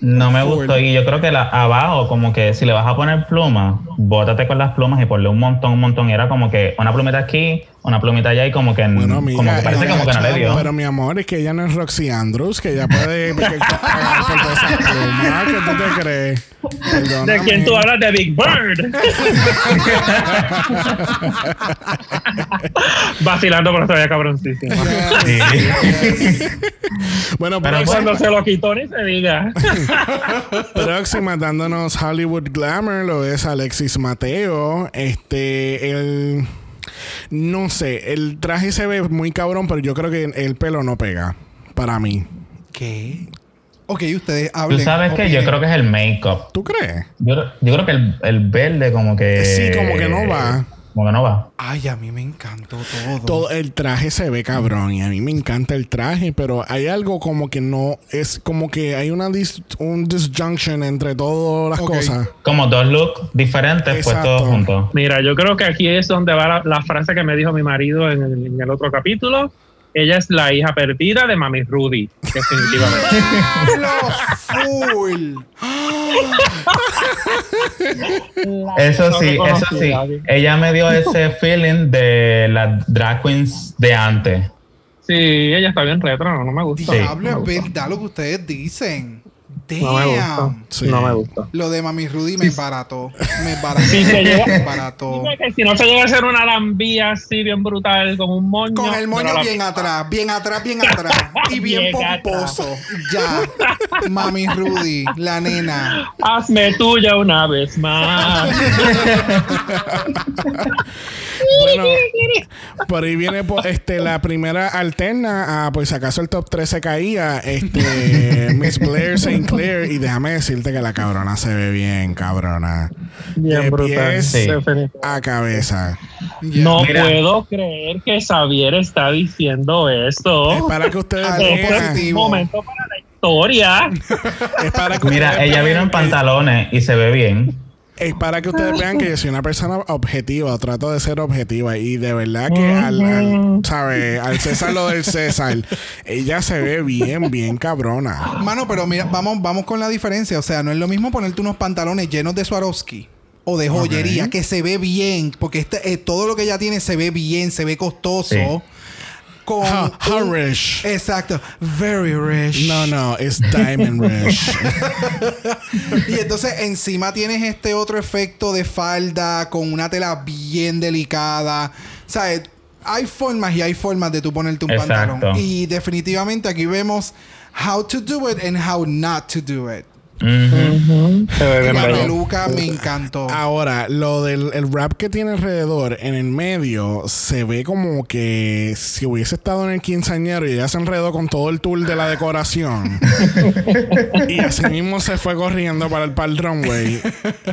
no me Full. gustó. Y yo creo que la, abajo, como que si le vas a poner plumas, bótate con las plumas y ponle un montón, un montón. Y era como que una plumita aquí, una plumita allá y como que, Bueno, amiga, como que parece como que no le dio. Pero mi amor, es que ella no es Roxy Andrews, que ella puede <laughs> que- que pagar por todas esas plumas. ¿Qué tú te crees? Perdóname. ¿De quién tú hablas? De Big Bird. <laughs> Vacilando, pero todavía cabroncísimo. Sí. Bueno, Pero Cuando se lo quitó ni se diga. <laughs> próxima dándonos Hollywood Glamour, lo es Alexis Mateo. Este, el. No sé, el traje se ve muy cabrón, pero yo creo que el pelo no pega. Para mí. ¿Qué? Ok, ustedes Tú hablen. sabes que yo creo que es el make-up. ¿Tú crees? Yo, yo creo que el, el verde como que... Sí, como que no va. Como que no va. Ay, a mí me encantó todo. Todo el traje se ve cabrón y a mí me encanta el traje, pero hay algo como que no es como que hay una dis- un disjunction entre todas las cosas. Como dos looks diferentes Exacto. puestos juntos. Mira, yo creo que aquí es donde va la, la frase que me dijo mi marido en el, en el otro capítulo. Ella es la hija perdida de Mami Rudy, definitivamente. <laughs> ¡Lo full! Eso sí, eso sí. Ella me dio ese feeling de las drag queens de antes. Sí, ella está bien retro, no, no me gusta. Sí. Diablo, No es verdad lo que ustedes dicen. No me gusta. Sí. No me gusta. Lo de Mami Rudy me barató. Me barató. Se lleva- Me barató. Si no se llega a hacer una lambía así bien brutal con un moño. Con el moño la- bien atrás, bien atrás, bien atrás. Y bien, Bien pomposo. Ya. Mami Rudy, la nena. Hazme tuya una vez más. <laughs> bueno, por ahí viene po- este, la primera alterna. ah, por si acaso el top 3 se caía. Este, <laughs> Miss Blair St. Clair. Y déjame decirte que la cabrona se ve bien, cabrona. Bien De brutal. pies Sí. A cabeza. No Mira. puedo creer que Xavier está diciendo esto. Es para que ustedes Este es vean. un momento para la historia. <laughs> Es para que Mira, ella vean vino en pantalones y se ve bien. Es para que ustedes vean que yo soy una persona objetiva, trato de ser objetiva y de verdad que al, al, ¿sabe? al César lo del César, <laughs> ella se ve bien, bien cabrona. Mano, pero mira, vamos, vamos con la diferencia. O sea, no es lo mismo ponerte unos pantalones llenos de Swarovski o de joyería que se ve bien, porque este, eh, todo lo que ella tiene se ve bien, se ve costoso. Sí. Con How, how un- rich? Exacto, very rich. No, no, es diamond rich. <laughs> Y entonces encima tienes este otro efecto de falda con una tela bien delicada. ¿Sabes? Hay formas y hay formas de tú ponerte un Exacto. pantalón. Y definitivamente aquí vemos how to do it and how not to do it. La peluca me encantó. Ahora, lo del el rap que tiene alrededor, en el medio, se ve como que si hubiese estado en el quinceañero y ella se enredó con todo el tour de la decoración. <laughs> y así mismo se fue corriendo para el, para el runway.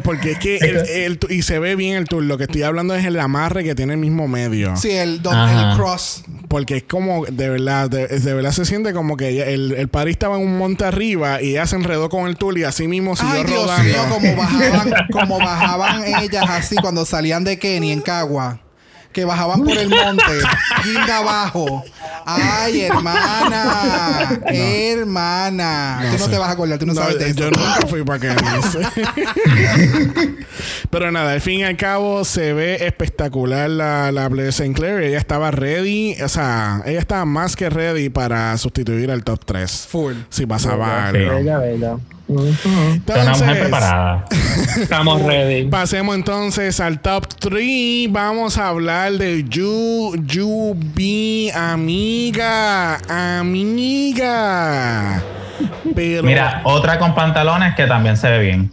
Porque es que el, el y se ve bien el tour. Lo que estoy hablando es el amarre que tiene el mismo medio. Sí, el, don- el cross. Porque es como, de verdad, de, de verdad se siente como que ella- el, el party estaba en un monte arriba y ella se enredó con el tour y así mismo siguió Ay, Dios rodando. mío, como bajaban, como bajaban <laughs> ellas así cuando salían de Kenny en Cagua. Que bajaban por el <laughs> monte, guinda abajo. Ay, hermana, hermana. No tú no sé. te vas a acordar, tú no, No, sabes de eso. yo nunca fui para Kenny's. <laughs> Pero nada, al fin y al cabo se ve espectacular la, la Blair St. Clair. Ella estaba ready, o sea, ella estaba más que ready para sustituir al top 3. Full. Si pasaba algo. Bella, bella. Ujú. Es una mujer Entonces, preparada. Estamos <laughs> ready. pasemos entonces al top 3. Vamos a hablar de Yu, Yu Bi, amiga, amiga. Pero, Mira, otra con pantalones que también se ve bien.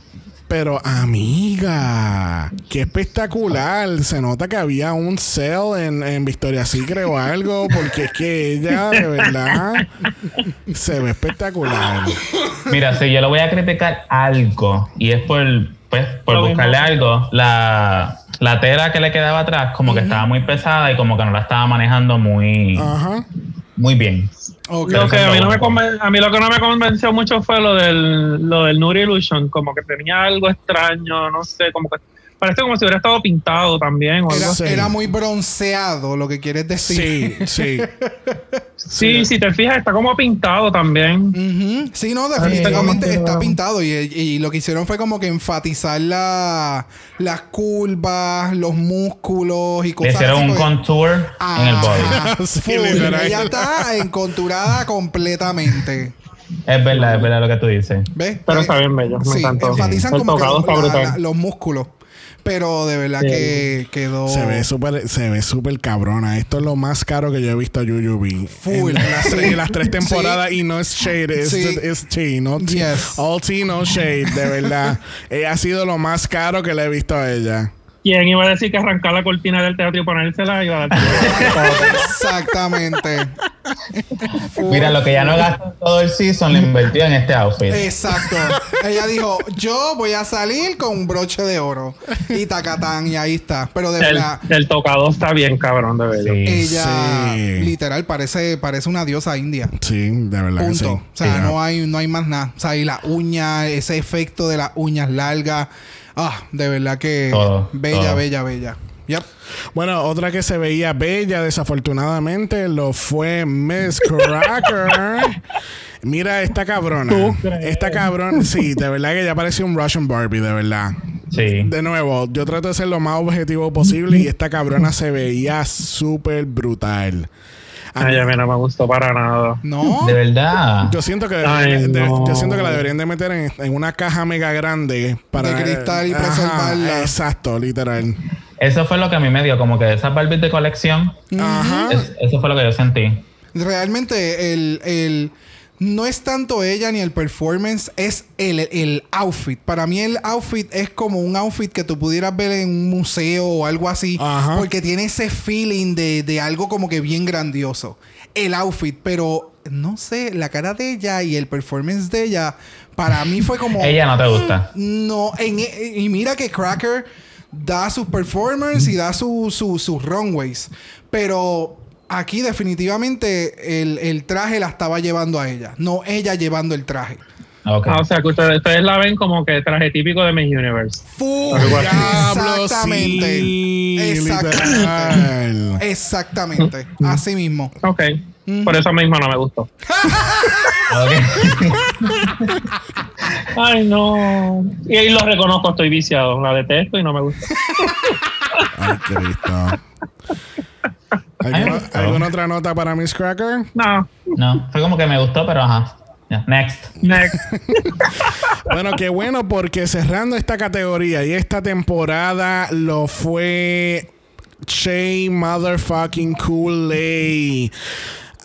Pero amiga, qué espectacular. Se nota que había un sale en, en Victoria's Secret o algo, porque es que ella de verdad se ve espectacular. Mira, si yo le voy a criticar algo, y es por, pues, por Lo buscarle mismo. algo, la, la tela que le quedaba atrás, como que estaba muy pesada y como que no la estaba manejando muy, Ajá. Muy bien. Ok. Lo que a mí, no me conven- a mí lo que no me convenció mucho fue lo del, lo del Nuri Illusion, como que tenía algo extraño, no sé, como que parece como si hubiera estado pintado también o algo Era, así. Sí. era muy bronceado, lo que quieres decir. Sí, sí. <laughs> Sí, si te fijas, está como pintado también. Sí, no, definitivamente está pintado. Y, y lo que hicieron fue como que enfatizar la, las curvas, los músculos y Le cosas hicieron así, un contour en el body. <laughs> Sí, full. Ella está enconturada completamente. Es verdad, es verdad lo que tú dices. ¿Ves? Pero Eh, está bien bello, me sí, encantó. enfatizan El como que la- la- los músculos. Pero de verdad Sí. que quedó. Se ve súper, se ve súper cabrona. Esto es lo más caro que yo he visto a Yuyubi. Full. En las, tres, las tres temporadas Sí. y no es shade, es, Sí. es tea, no tea. Yes. All tea, no shade, de verdad. <laughs> Eh, ha sido lo más caro que le he visto a ella. ¿Quién iba a decir que arrancar la cortina del teatro y ponérsela iba a dar Exactamente. <laughs> Mira, lo que ya no gastó todo el season lo invirtió en este outfit. Exacto. Ella dijo, yo voy a salir con un broche de oro. Y tacatán, y ahí está. Pero de el, verdad, el tocado está bien cabrón de bello. Sí. ella Sí. literal parece, parece una diosa india. Sí, de verdad que sí. Punto. O sea, no hay, no hay más nada. O sea, y la uña, ese efecto de las uñas largas. Ah, de verdad que Todo, bella, todo. bella, bella. Yep. Bueno, otra que se veía bella, desafortunadamente, lo fue Miss Cracker. <laughs> Mira esta cabrona. ¿Tú crees? Esta cabrona, sí, de verdad que ya parecía un Russian Barbie, de verdad. Sí. De nuevo, yo trato de ser lo más objetivo posible y esta cabrona se veía súper brutal. Ay, a mí no me gustó para nada. No. De verdad. yo siento que Ay, deberían- de- no. yo siento que la deberían de meter en, en una caja mega grande para De cristal y Ajá, preservarla. exacto, literal. Eso fue lo que a mí me dio, como que de esas Barbies de colección. Ajá. es- eso fue lo que yo sentí. Realmente el, el no es tanto ella ni el performance, es el, el outfit. Para mí el outfit es como un outfit que tú pudieras ver en un museo o algo así. Ajá. Porque tiene ese feeling de, de algo como que bien grandioso. El outfit, pero no sé, la cara de ella y el performance de ella, para mí fue como... <laughs> Ella no te gusta. No, en- y mira que Cracker da sus performance y da su- su- sus runways. Pero aquí definitivamente el, el traje la estaba llevando a ella, no ella llevando el traje. Ok. Ah, o sea, que ustedes, ustedes la ven como que traje típico de Miss Universe. Full. Exactamente. sí, Exactamente. Exactamente. Así mismo. Ok. Por eso mismo no me gustó. <laughs> Ay, no. Y ahí lo reconozco, estoy viciado. La detesto y no me gusta. Ay, Cristo. ¿Alguna, Ay, alguna otra nota para Miss Cracker? No. No, fue como que me gustó, pero ajá. Next. Next. <laughs> Bueno, qué bueno porque cerrando esta categoría y esta temporada lo fue Shay Motherfucking Kool-Aid.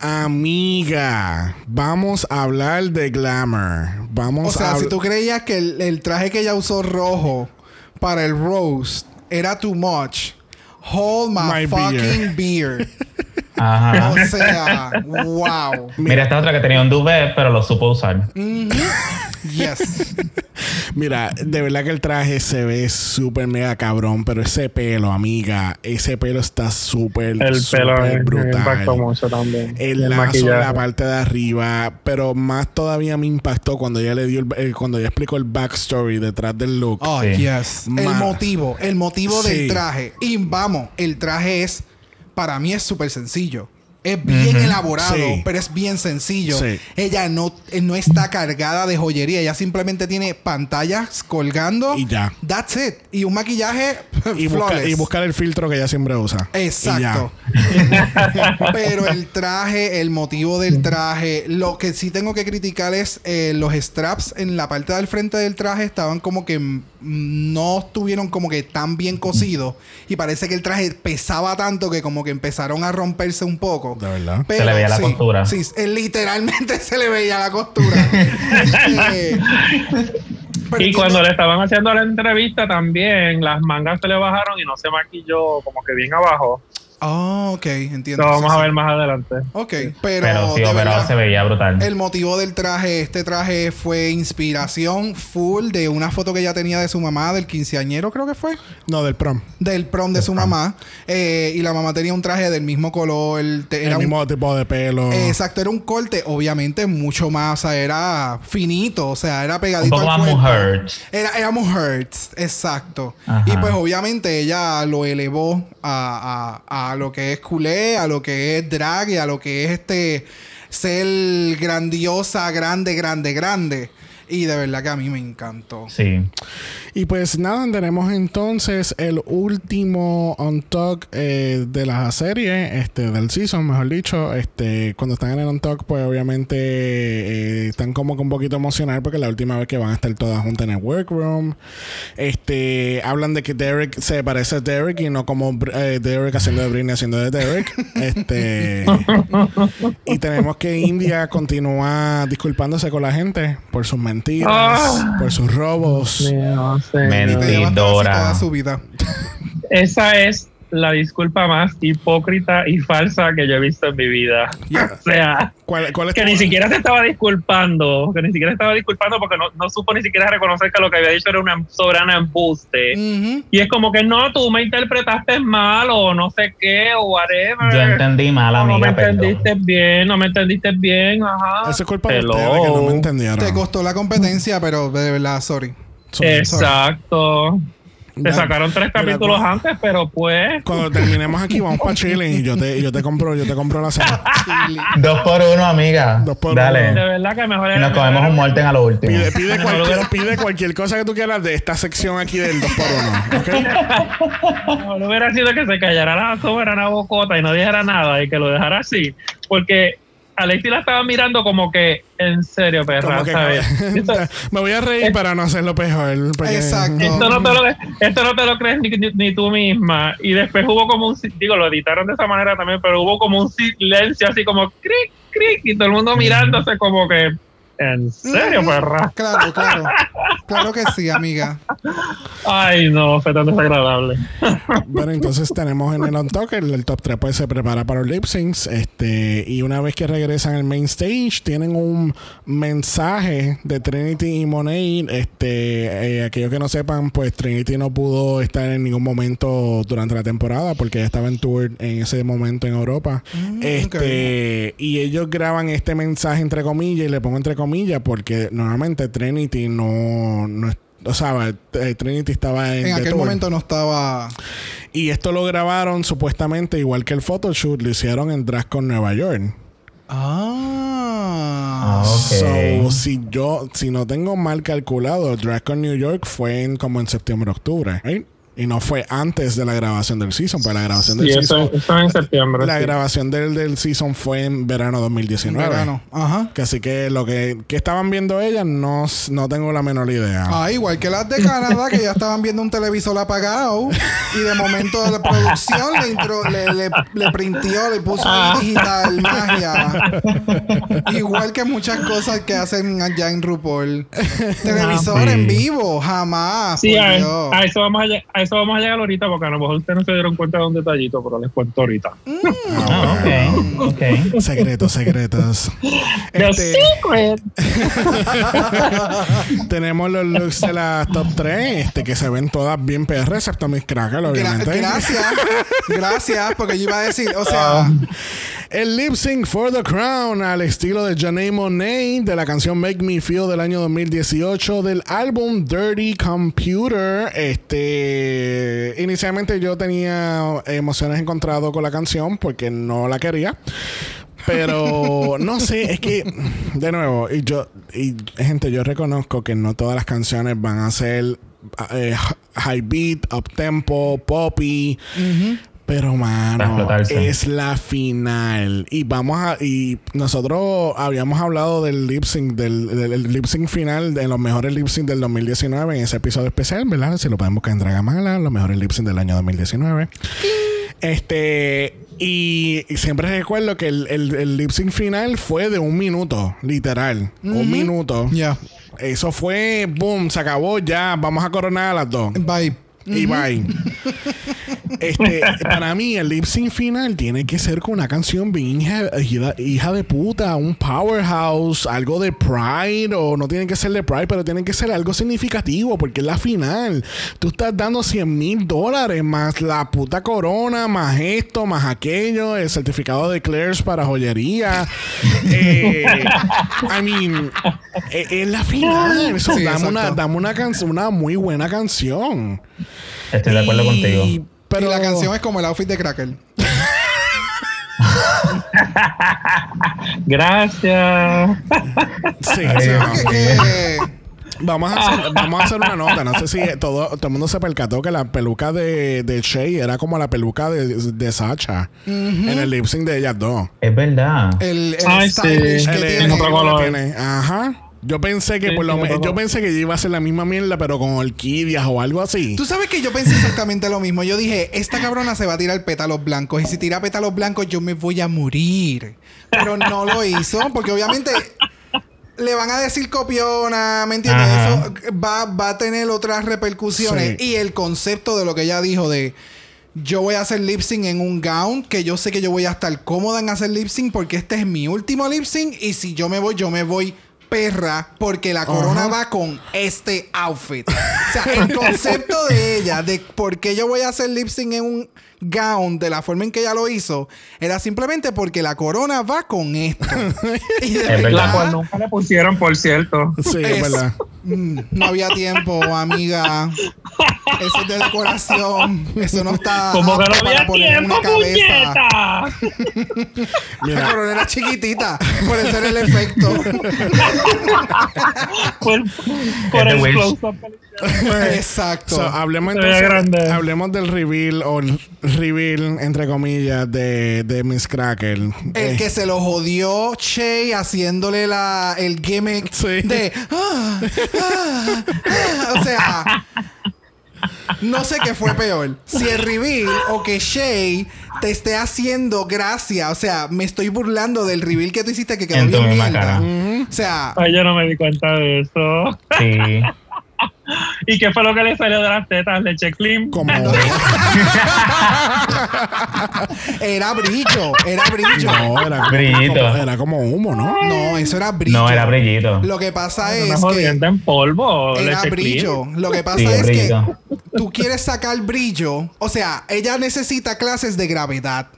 Amiga, vamos a hablar de glamour. Vamos O sea, a si tú creías que el, el traje que ella usó rojo para el roast era too much, hold my, My fucking beer. <laughs> Ajá. o sea, wow. Mira, esta otra que tenía un duvet, pero lo supo usar. Yes. <laughs> Mira, de verdad que el traje se ve súper mega cabrón, pero ese pelo, amiga, ese pelo está súper, El pelo me, me brutal. impactó mucho también. El El lazo en maquillaje. la parte de arriba, pero más todavía me impactó cuando ella le dio el- eh, cuando ella explicó el backstory detrás del look. Oh, Sí. yes. El motivo, el motivo Sí. del traje. Y vamos, el traje es, para mí es súper sencillo. Es bien elaborado, Sí. pero es bien sencillo. Sí. Ella no, eh, no está cargada de joyería. Ella simplemente tiene pantallas colgando. Y ya. That's it. Y un maquillaje <laughs> y, busca- flawless. y buscar el filtro que ella siempre usa. Exacto. <laughs> Pero el traje, el motivo del traje, lo que sí tengo que criticar es eh, los straps en la parte del frente del traje estaban como que no estuvieron como que tan bien cosidos y parece que el traje pesaba tanto que como que empezaron a romperse un poco. De verdad. Pero, le veía la sí, costura. Sí, eh, literalmente <laughs> se le veía la costura. <laughs> Eh, pero Y cuando le estaban haciendo la entrevista también, las mangas se le bajaron y no se maquilló como que bien abajo. Ah, ok, entiendo. Lo vamos Sí, a sí. ver más adelante. Ok, pero, Pero sí, de verdad, se veía brutal. El motivo del traje, este traje fue inspiración full de una foto que ella tenía de su mamá, del quinceañero creo que fue, No, del prom. del prom de su mamá. Eh, y la mamá tenía un traje del mismo color, te- era el un- mismo tipo de pelo. Exacto, era un corte obviamente mucho más, o sea, era finito, o sea, era Un pegadito poco al más mujer. Era, era Mujerts, exacto. Ajá. Y pues obviamente ella lo elevó a, a- a lo que es culé, a lo que es drag y a lo que es este ser grandiosa, grande, grande, grande. Y de verdad que a mí me encantó. Sí. Y pues nada, tenemos entonces el último on talk eh, de la serie, este, del season, mejor dicho. Este, cuando están en el on talk, pues obviamente eh, están como que un poquito emocionados porque es la última vez que van a estar todas juntas en el workroom. Este, hablan de que Derek se parece a Derek y no como eh, Derek haciendo de Britney haciendo de Derek. Este, <laughs> y tenemos que India continúa disculpándose con la gente por sus mentiras, Ah. por sus robos. Mentidora. toda su vida. <laughs> Esa es la disculpa más hipócrita y falsa que yo he visto en mi vida. Yeah. <laughs> O sea, ¿Cuál, cuál es que ni siquiera se estaba disculpando, que ni siquiera estaba disculpando porque no, no supo ni siquiera reconocer que lo que había dicho era una soberana embuste. Y es como que no, tú me interpretaste mal o no sé qué o whatever. Yo entendí mal, O no me amiga, perdón. entendiste bien, no me entendiste bien, ajá. Eso es culpa de ustedes que no me entendieron. Te costó la competencia, pero de verdad, sorry. Exacto. Te sacaron tres capítulos antes, pero pues. Cuando terminemos aquí, vamos para Chile y yo te, yo te compro, yo te compro la cena. <laughs> Dos por uno, amiga. Dos por Dale. uno. De verdad que mejor Y nos comemos un muerten a lo último. Pide, cualquier, hubiera- pide cualquier cosa que tú quieras de esta sección aquí del 2x1. ¿ok? Mejor hubiera sido que se callara la soberana bocota y no dijera nada y que lo dejara así. Porque Alexi la estaba mirando como que, en serio, perra, ¿sabes? <laughs> Esto, <laughs> me voy a reír para no hacerlo peor. porque- Exacto. esto no te lo, esto no te lo crees ni, ni- ni tú misma. Y después hubo como un, digo, lo editaron de esa manera también, pero hubo como un silencio así como cric, cric, cric, y todo el mundo mirándose como que, ¿en serio, Mm. perra? Claro, claro. Claro que sí, amiga. Ay, no, fue tan desagradable. Bueno, entonces tenemos en el on talk el, el top 3 pues se prepara para los lip syncs. Este, y una vez que regresan al main stage, tienen un mensaje de Trinity y Monet. Este, eh, aquellos que no sepan, pues Trinity no pudo estar en ningún momento durante la temporada porque ella estaba en tour en ese momento en Europa. este, y ellos graban este mensaje entre comillas, y le pongo entre comillas, porque normalmente Trinity no, no es- o sea, eh, Trinity estaba en, aquel tour. momento no estaba. Y esto lo grabaron supuestamente igual que el photoshoot, lo hicieron en Drascon Nueva York. Ah. Ah, ok. So, si yo, si no tengo mal calculado, Drascon New York fue en, como en septiembre, octubre. right? Y no fue antes de la grabación del season, pues la grabación del eso, season. eso en septiembre. La sí. grabación del, del season fue en verano 2019. Verano. Ajá. Que así que lo que, que estaban viendo ellas, no, no tengo la menor idea. Ah, igual que las de Canadá, que ya estaban viendo un televisor apagado y de momento la producción le, intro- le, le, le printió, le puso ahí digital, magia. igual que muchas cosas que hacen allá en RuPaul. <laughs> Televisor Sí. en vivo, jamás. Sí, a, eso vamos a, a eso vamos a llegar ahorita, porque a lo mejor ustedes no se dieron cuenta de un detallito, pero les cuento ahorita. Ah, ok, ok. <laughs> Secretos, secretos. <laughs> The Este, secret. <laughs> tenemos los looks de las top 3, este, que se ven todas bien PR, excepto mis crackers, Gra- obviamente. gracias, gracias, porque yo iba a decir, o sea, El lip sync for the crown al estilo de Janae Monet de la canción Make Me Feel del año 2018 del álbum Dirty Computer. Este, inicialmente yo tenía emociones encontradas con la canción porque no la quería. Pero <laughs> no sé, es que de nuevo, y yo y gente, yo reconozco que no todas las canciones van a ser eh, high beat, up tempo, poppy. Pero mano, es la final y vamos a y nosotros habíamos hablado del lip sync del, del- del lip sync final de los mejores lip sync del 2019 en ese episodio especial, ¿verdad? Si lo pueden buscar en Dragamala, los mejores lip sync del año 2019. Este y, y siempre recuerdo que el, el- el lip sync final fue de un minuto, literal, un minuto. ya, Eso fue boom, se acabó ya, vamos a coronar a las dos. bye. Y bye. este, para mí, el lip sync final tiene que ser con una canción bien hija, de puta, un powerhouse, algo de Pride, o no tiene que ser de Pride, pero tiene que ser algo significativo, porque es la final. Tú estás dando 100 mil dólares más la puta corona, más esto, más aquello, el certificado de Claire's para joyería. <laughs> eh, I mean, eh, es la final. So, Sí, dame, una, dame una, canción una muy buena canción. Estoy de acuerdo contigo. Pero y la canción es como el outfit de Cracker. <laughs> Gracias. Sí. Que- Vamos a, hacer, vamos a hacer una nota. No sé si todo, todo el mundo se percató que la peluca de, de Shay era como la peluca de, de Sacha en el lip sync de ellas dos. Es verdad. el, el Ay, stylish sí. que El- tiene. el otro color. tiene. Ajá. Yo pensé que Sí, por lo sí, me- otro yo pensé que iba a ser la misma mierda, pero con orquídeas o algo así. Tú sabes que yo pensé exactamente lo mismo. Yo dije, esta cabrona se va a tirar pétalos blancos. Y si tira pétalos blancos, yo me voy a morir. Pero no lo hizo, porque obviamente le van a decir copiona, ¿me entiendes? Ajá. Eso va, va a tener otras repercusiones. Sí. Y el concepto de lo que ella dijo de yo voy a hacer lip sync en un gown, que yo sé que yo voy a estar cómoda en hacer lip sync porque este es mi último lip sync. Y si yo me voy, yo me voy perra porque la corona va con este outfit. O sea, el <laughs> concepto de ella, de por qué yo voy a hacer lip sync en un gown de la forma en que ella lo hizo, era simplemente porque la corona va con esto. <laughs> y de Es verdad. La cual nunca le pusieron, por cierto. Sí, es verdad. mm, no había tiempo, amiga. Eso es de decoración. Eso no está Como que no para había tiempo, una cabeza. puñeta. La Mira, corona era chiquitita. Por eso era el efecto. por el close-up. Exacto. so, hablemos entonces, hablemos del reveal o el reveal entre comillas de, de Miss Cracker. El Eh, que se lo jodió Che haciéndole la, el gimmick Sí. de. ah, ah, ah. o sea. No sé qué fue peor. Si el reveal o que Shay te esté haciendo gracia. O sea, me estoy burlando del reveal que tú hiciste que quedó bien mierda. cara. O sea, Ay, yo no me di cuenta de eso. Sí. <laughs> ¿Y qué fue lo que le salió de las tetas? Leche clean. Como. <laughs> era brillo. Era brillo. No, era, Brillito. como, era como humo, ¿no? No, eso era brillo. No, era brillito. Lo que pasa Una es que jodienda en polvo. era leche brillo. Lo que pasa Sí, es brillito. que tú quieres sacar brillo. O sea, ella necesita clases de gravedad.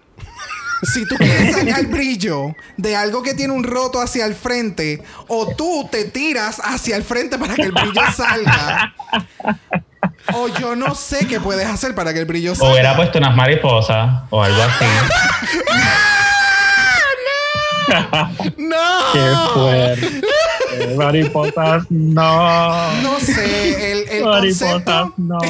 Si tú quieres sacar brillo de algo que tiene un roto hacia el frente, o tú te tiras hacia el frente para que el brillo salga, o yo no sé qué puedes hacer para que el brillo O salga. hubiera puesto unas mariposas o algo así. <laughs> ¡No! <laughs> Qué fuerte. Mariposas, no. No sé, el, el concepto. no. <laughs>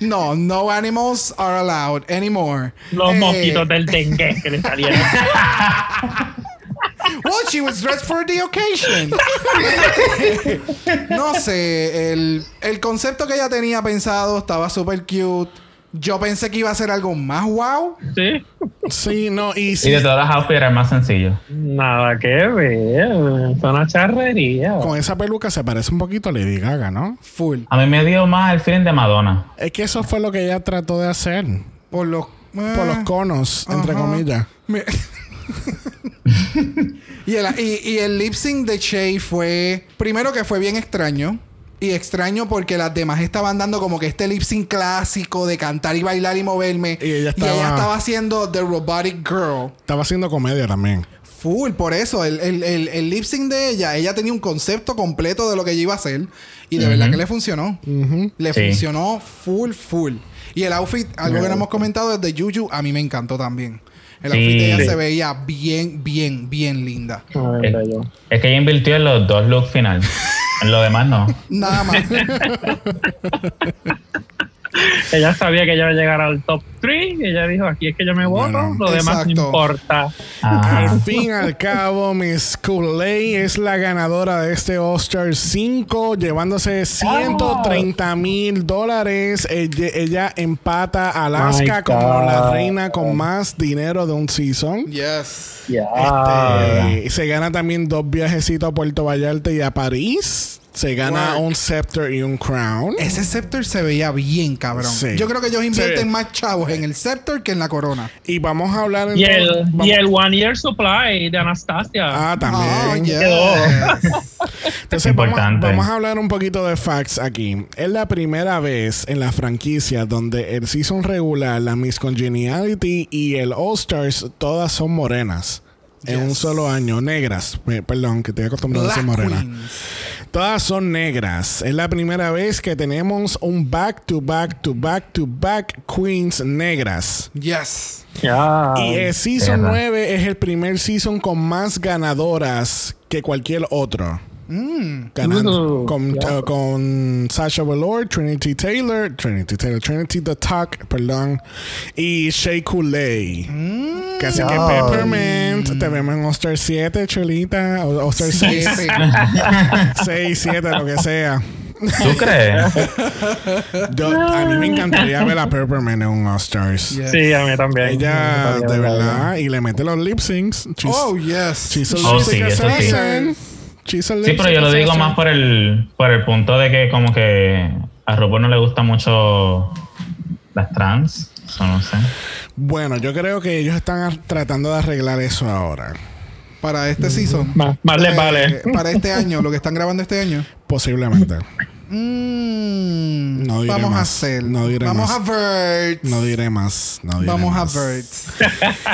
No, no animals are allowed anymore. Los Eh, mosquitos del dengue que le salieron. <laughs> Well, she was dressed for the occasion. <laughs> no sé, el, el concepto que ella tenía pensado estaba súper cute. Yo pensé que iba a ser algo más wow. Sí. Sí, no, y Y sí, de todas las outfits era el más sencillo. Nada que ver. Es una charrería. con esa peluca se parece un poquito a Lady Gaga, ¿no? Full. A mí me dio más el feeling de Madonna. Es que eso fue lo que ella trató de hacer. Por los. Por los conos, entre comillas. Me- <laughs> <laughs> y, el, y, y el lip sync de Shay fue. Primero que fue bien extraño. Y extraño porque las demás estaban dando como que este lip sync clásico de cantar y bailar y moverme. Y ella estaba- estaba haciendo The Robotic Girl. Estaba haciendo comedia también. Full, por eso. El, el, el, el lip sync de ella, ella tenía un concepto completo de lo que ella iba a hacer. Y de verdad que le funcionó. Le Sí. funcionó full, full. Y el outfit, algo que no hemos comentado desde Juju, a mí me encantó también. El Sí. outfit de ella Sí. se veía bien, bien, bien linda. Bello. Es que ella invirtió en los dos looks final. <laughs> En lo demás no. Nada más. <laughs> <laughs> Ella sabía que ella iba a llegar al top 3 y ella dijo, aquí es que yo me voto, Bueno, lo demás no importa. Ajá. Al fin y al cabo, Miss Kool-Aid es la ganadora de este All-Star 5, llevándose 130 mil dólares. Ella, ella empata a Alaska como la reina con más dinero de un season. yes. Ya. Este, se gana también dos viajecitos a Puerto Vallarta y a París. Se gana Work. un scepter y un crown. Ese scepter se veía bien, cabrón. Sí. Yo creo que ellos invierten Sí. más chavos en el scepter que en la corona. Y vamos a hablar Y entonces- el, vamos- y el One Year Supply de Anastasia. Ah, también. Oh, yes. Entonces vamos, vamos a hablar un poquito de facts aquí. Es la primera vez en la franquicia donde el season regular, la Miss Congeniality y el All Stars todas son morenas. En un solo año, negras. Perdón, que estoy acostumbrado a decir morena. Queens. Todas son negras. Es la primera vez que tenemos un back to back to back to back queens negras. Yes. Ya. Y el Season Perra. 9 es el primer season con más ganadoras que cualquier otro. Mm. Ganando con, ya. uh, con Sasha Velour, Trinity Taylor, Trinity Taylor, Trinity The Talk, perdón, y Shea Coulee. Casi que Ya. Peppermint. Te vemos en All-Star 7, Cholita. O All-Star 6, Sí. 6, 7, <laughs> lo que sea. ¿Tú crees? <laughs> Yo, a mí me encantaría ver a Peppermint en un All-Stars. Yes. Sí, a mí también. Ella, Me gustaría de verdad, y le mete los lip syncs. She's- Oh, yes. she's a Oh, lip sí, eso sí. She's a Sí, pero yo lo digo más por el, por el punto de que como que a RuPaul no le gusta mucho las trans. Eso no sé. Bueno, yo creo que ellos están tratando de arreglar eso ahora. Para este season. Más, más les Eh, vale. Para este <laughs> año, lo que están grabando este año. Posiblemente. Mm, No diré vamos a más. hacer. No diré vamos más. a ver. No diré más. No diré Vamos más. a ver.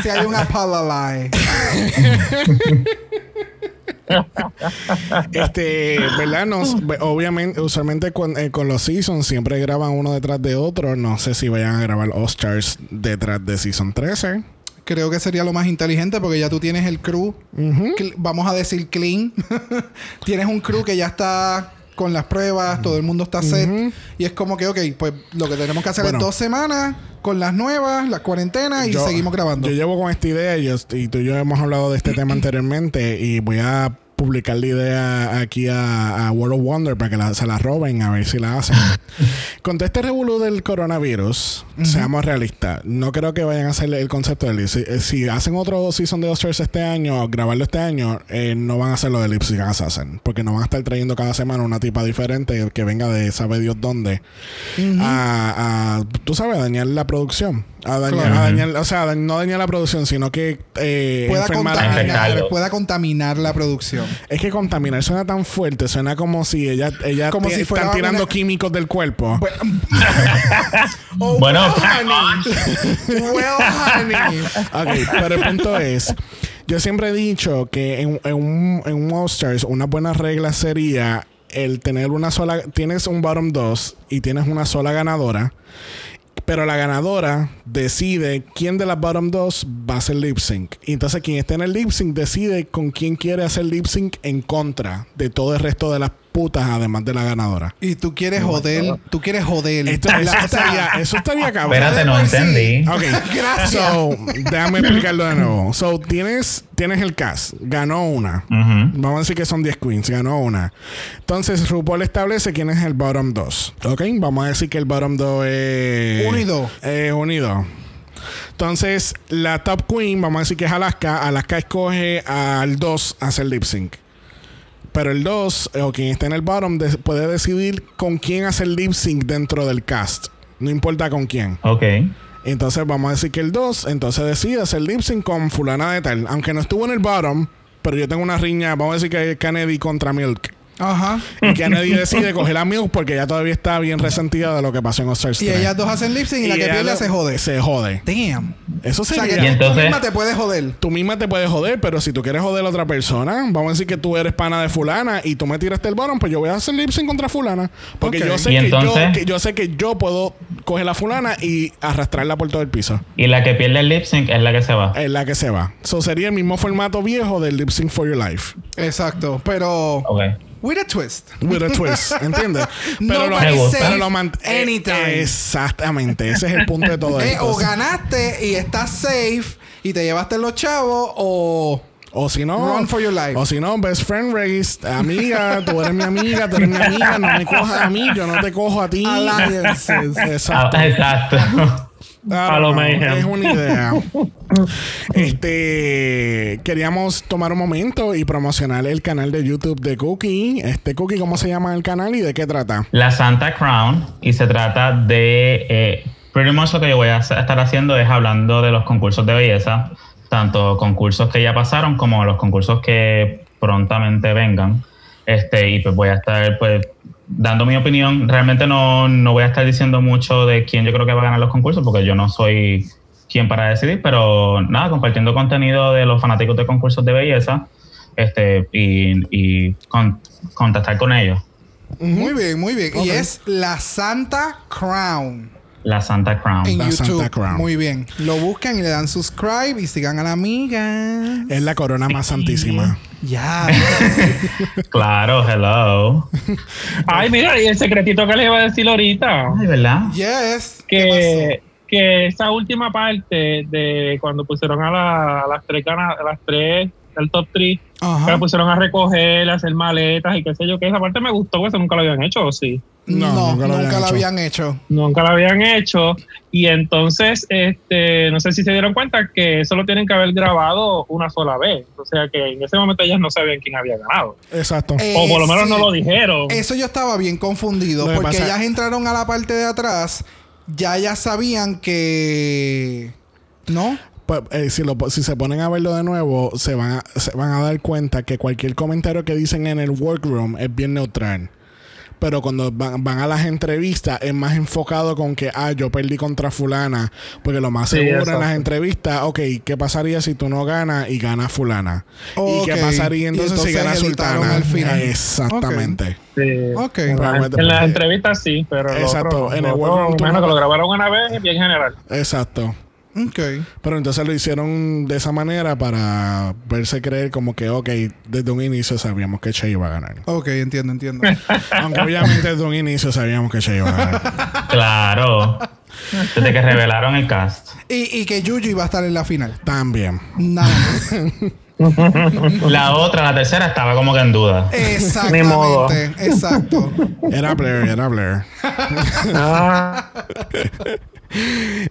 si hay una palalai. <laughs> Este, ¿verdad? Nos- obviamente, usualmente con, eh, con los seasons siempre graban uno detrás de otro. No sé si vayan a grabar All Stars detrás de Season 13. Creo que sería lo más inteligente porque ya tú tienes el crew. Vamos a decir clean. <laughs> tienes un crew que ya está con las pruebas, todo el mundo está set. Y es como que, ok, pues lo que tenemos que hacer Bueno. es dos semanas con las nuevas, las cuarentenas y Yo- seguimos grabando. Yo llevo con esta idea y, yo- y tú y yo hemos hablado de este tema anteriormente y voy a publicar la idea aquí a, a World of Wonder para que la- se la roben a ver si la hacen. <laughs> Con todo este revolú del coronavirus, seamos realistas, no creo que vayan a hacer el concepto del si, eh, si hacen otro season de Oscars este año, grabarlo este año, eh, no van a hacer lo de Lip Sync Assassin, porque no van a estar trayendo cada semana una tipa diferente que venga de sabe Dios dónde a, a, tú sabes, a dañar la producción. A dañar, Claro. a dañar- o sea, no dañar la producción, sino que eh, contaminar, pueda contaminar la producción. Es que contaminar suena tan fuerte, suena como si ella, ella Como te- si fuera están tirando una- químicos del cuerpo. <laughs> Oh, Bueno. well, honey. well, honey. Ok, pero el punto es, yo siempre he dicho que en, en un, en un All Stars una buena regla sería el tener una sola, tienes un bottom 2 y tienes una sola ganadora, pero la ganadora decide quién de las bottom 2 va a hacer lip sync. Y entonces quien esté en el lip sync decide con quién quiere hacer lip sync en contra de todo el resto de las putas, además de la ganadora. Y tú quieres joder, tú quieres joder. Esto, eso, estaría, eso estaría cabrón. Espérate, no sí. entendí. Ok, <laughs> Gracias. So, déjame explicarlo de nuevo. So, tienes, tienes el cast. Ganó una. Vamos a decir que son 10 queens. Ganó una. Entonces, RuPaul establece quién es el bottom 2. Ok, vamos a decir que el bottom 2 es... Eh, uno y dos. Entonces, la top queen, vamos a decir que es Alaska. Alaska escoge al 2 a hacer lip sync. Pero el 2, o quien está en el bottom, de- puede decidir con quién hacer lip sync dentro del cast. No importa con quién. Ok. Entonces vamos a decir que el 2 entonces decide hacer lip sync con fulana de tal. Aunque no estuvo en el bottom, pero yo tengo una riña, vamos a decir que es Kennedy contra Milk. Ajá. Y Kennedy decide coger a Milk porque ella todavía está bien resentida de lo que pasó en All Stars Y 3. ellas dos hacen lip sync y, la que pierde lo- se jode. Se jode. Damn. Eso O sea sería... que Y tú entonces- misma te puedes joder. Tú misma te puedes joder, pero si tú quieres joder a otra persona, vamos a decir que tú eres pana de fulana y tú me tiraste el bottom, pues yo voy a hacer lip sync contra fulana. Porque yo, sé que yo, entonces- que yo sé que yo puedo coger la fulana y arrastrarla por todo el piso. Y la que pierde el lip sync es la que se va. Es la que se va. Eso sería el mismo formato viejo del Lip Sync for Your Life. Exacto. Pero Ok. With a twist. With a twist, <laughs> ¿entiendes? Pero lo man- eh, anytime. Exactamente. Ese es el punto de todo Eh, esto. o ganaste y estás safe y te llevaste los chavos o O si no, Run for your life. O si no, best friend race, amiga, tú eres mi amiga, tú eres mi amiga, no me cojas a mí, yo no te cojo a ti. Alliances. Exacto. Ah, exacto. A lo. Es una idea. <laughs> este queríamos tomar un momento y promocionar el canal de YouTube de Cookie. Este Cookie, ¿cómo se llama el canal y de qué trata? La Santa Crown. Y se trata de. Eh, pretty much lo que yo voy a estar haciendo es hablando de los concursos de belleza. Tanto concursos que ya pasaron como los concursos que prontamente vengan. Este, y pues voy a estar pues dando mi opinión. Realmente no, no voy a estar diciendo mucho de quién yo creo que va a ganar los concursos porque yo no soy quien para decidir, pero nada, compartiendo contenido de los fanáticos de concursos de belleza este, y, y con- contactar con ellos. Muy bien, muy bien. Y es la Santa Crown La Santa Crown. en La YouTube. Santa Crown. Muy bien. Lo buscan y le dan subscribe y sigan a la amiga. Es la corona más santísima. Ya. <laughs> Claro, hello. <laughs> Ay, mira, y el secretito que les iba a decir ahorita. Ay, ¿verdad? yes. ¿Qué que, que esa última parte de cuando pusieron a, la- a las tres gana- a las tres del top 3 pasó? que Ajá. la pusieron a recoger, a hacer maletas y qué sé yo, que esa parte me gustó, porque eso nunca lo habían hecho, ¿o sí? No, No, nunca, nunca lo habían lo hecho. habían hecho. Nunca lo habían hecho. Y entonces, este, no sé si se dieron cuenta que eso lo tienen que haber grabado una sola vez. O sea que en ese momento ellas no sabían quién había ganado. Exacto. Eh, o por lo menos sí. no lo dijeron. Eso yo estaba bien confundido porque ellas entraron a la parte de atrás, ya ya sabían que ¿no? Pues, eh, si, lo- si se ponen a verlo de nuevo, se van, a, se van a dar cuenta que cualquier comentario que dicen en el workroom es bien neutral. Pero cuando van, van a las entrevistas es más enfocado con que, ah, yo perdí contra fulana. Porque lo más Sí, seguro en las entrevistas, ok, ¿qué pasaría si tú no ganas y gana fulana? ¿Y qué pasaría entonces, Y si gana entonces editaron sultana? al final. Exactamente. Sí. En, la- Realmente, en las entrevistas sí, pero lo Exacto, otro, en lo el otro, workroom tú me imagino no- que lo grabaron una vez bien general. Exacto. Ok. Pero entonces lo hicieron de esa manera para verse creer como que, ok, desde un inicio sabíamos que Che iba a ganar. Ok, entiendo, entiendo. <laughs> Aunque obviamente desde un inicio sabíamos que Che iba a ganar. Claro. Desde que revelaron el cast. y, y que Yuyu iba a estar en la final. También. Nada más. <laughs> La otra, la tercera, estaba como que en duda. Ni modo. Exactamente, exacto. Era Blair, era Blair. Ah, <laughs>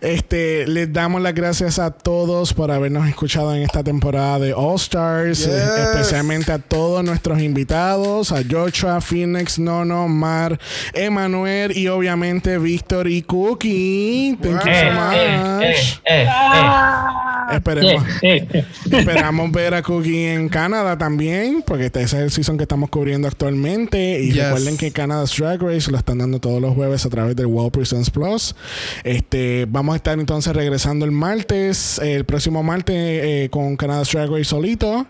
Este, les damos las gracias a todos por habernos escuchado en esta temporada de All Stars, Yes. eh, especialmente a todos nuestros invitados, a Joshua, Phoenix, Nono, Mar, Emanuel y obviamente Víctor y Cookie. Thank you so eh, much. eh, eh, eh. Esperemos. <laughs> eh, eh. Esperamos ver a Cookie en Canadá también, porque este es el season que estamos cubriendo actualmente. Y Yes. recuerden que Canada's Drag Race lo están dando todos los jueves a través del World Presents Plus. Este, vamos a estar entonces regresando el martes, el próximo martes eh, con Canada's Drag Race solito.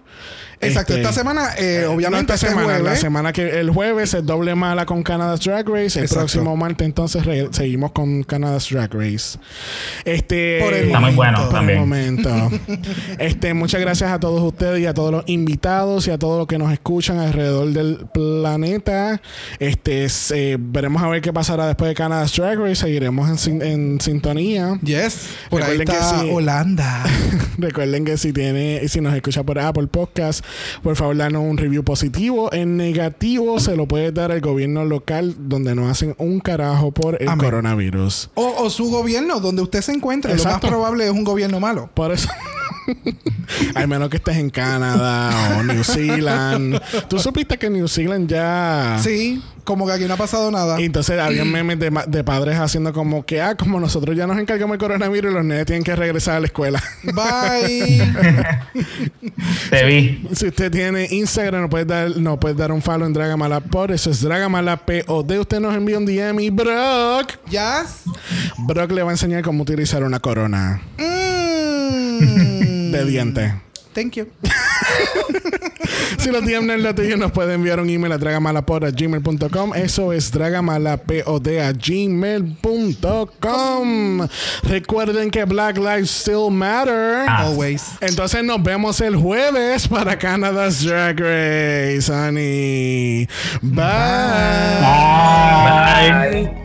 Exacto. Este, esta semana, eh, no obviamente, esta este semana, la semana que el jueves es doble mala con Canada's Drag Race. El Exacto. próximo martes entonces re- seguimos con Canada's Drag Race. Este Por el Está muy bueno por el también. momento. <laughs> este, muchas gracias a todos ustedes y a todos los invitados y a todos los que nos escuchan alrededor del planeta. Este, es, eh, veremos a ver qué pasará después de Canada's Drag Race. Seguiremos en, sin- en sintonía. Yes. Por ahí Recuerden que sí. Holanda. <laughs> Recuerden que si tiene, si nos escucha por Apple Podcast, por favor danos un review positivo. En negativo se lo puede dar al gobierno local donde no hacen un carajo por el Amén. coronavirus. O, o su gobierno, donde usted se encuentre. Lo más Exacto. probable es un gobierno malo. Por eso. <laughs> Al menos que estés en Canadá o New Zealand. Tú supiste que New Zealand ya. Sí, como que aquí no ha pasado nada. Y entonces había memes de, padres haciendo como que, ah, como nosotros ya nos encargamos del coronavirus, los nenes tienen que regresar a la escuela. Bye. <laughs> Te vi. si usted tiene Instagram, no puede dar, no puede dar un follow en Dragamalapod. Eso es Dragamalapod. Usted nos envía un DM y Brock. Yes. Brock le va a enseñar cómo utilizar una corona Mm. de diente. Thank you. <laughs> Si los DM no es lo tuyo, nos puede enviar un email a dragamalapod.gmail.com. Eso es dragamalapod a gmail.com. Recuerden que Black Lives Still Matter. Ah. Always. Entonces nos vemos el jueves para Canada's Drag Race, honey. Bye. Bye.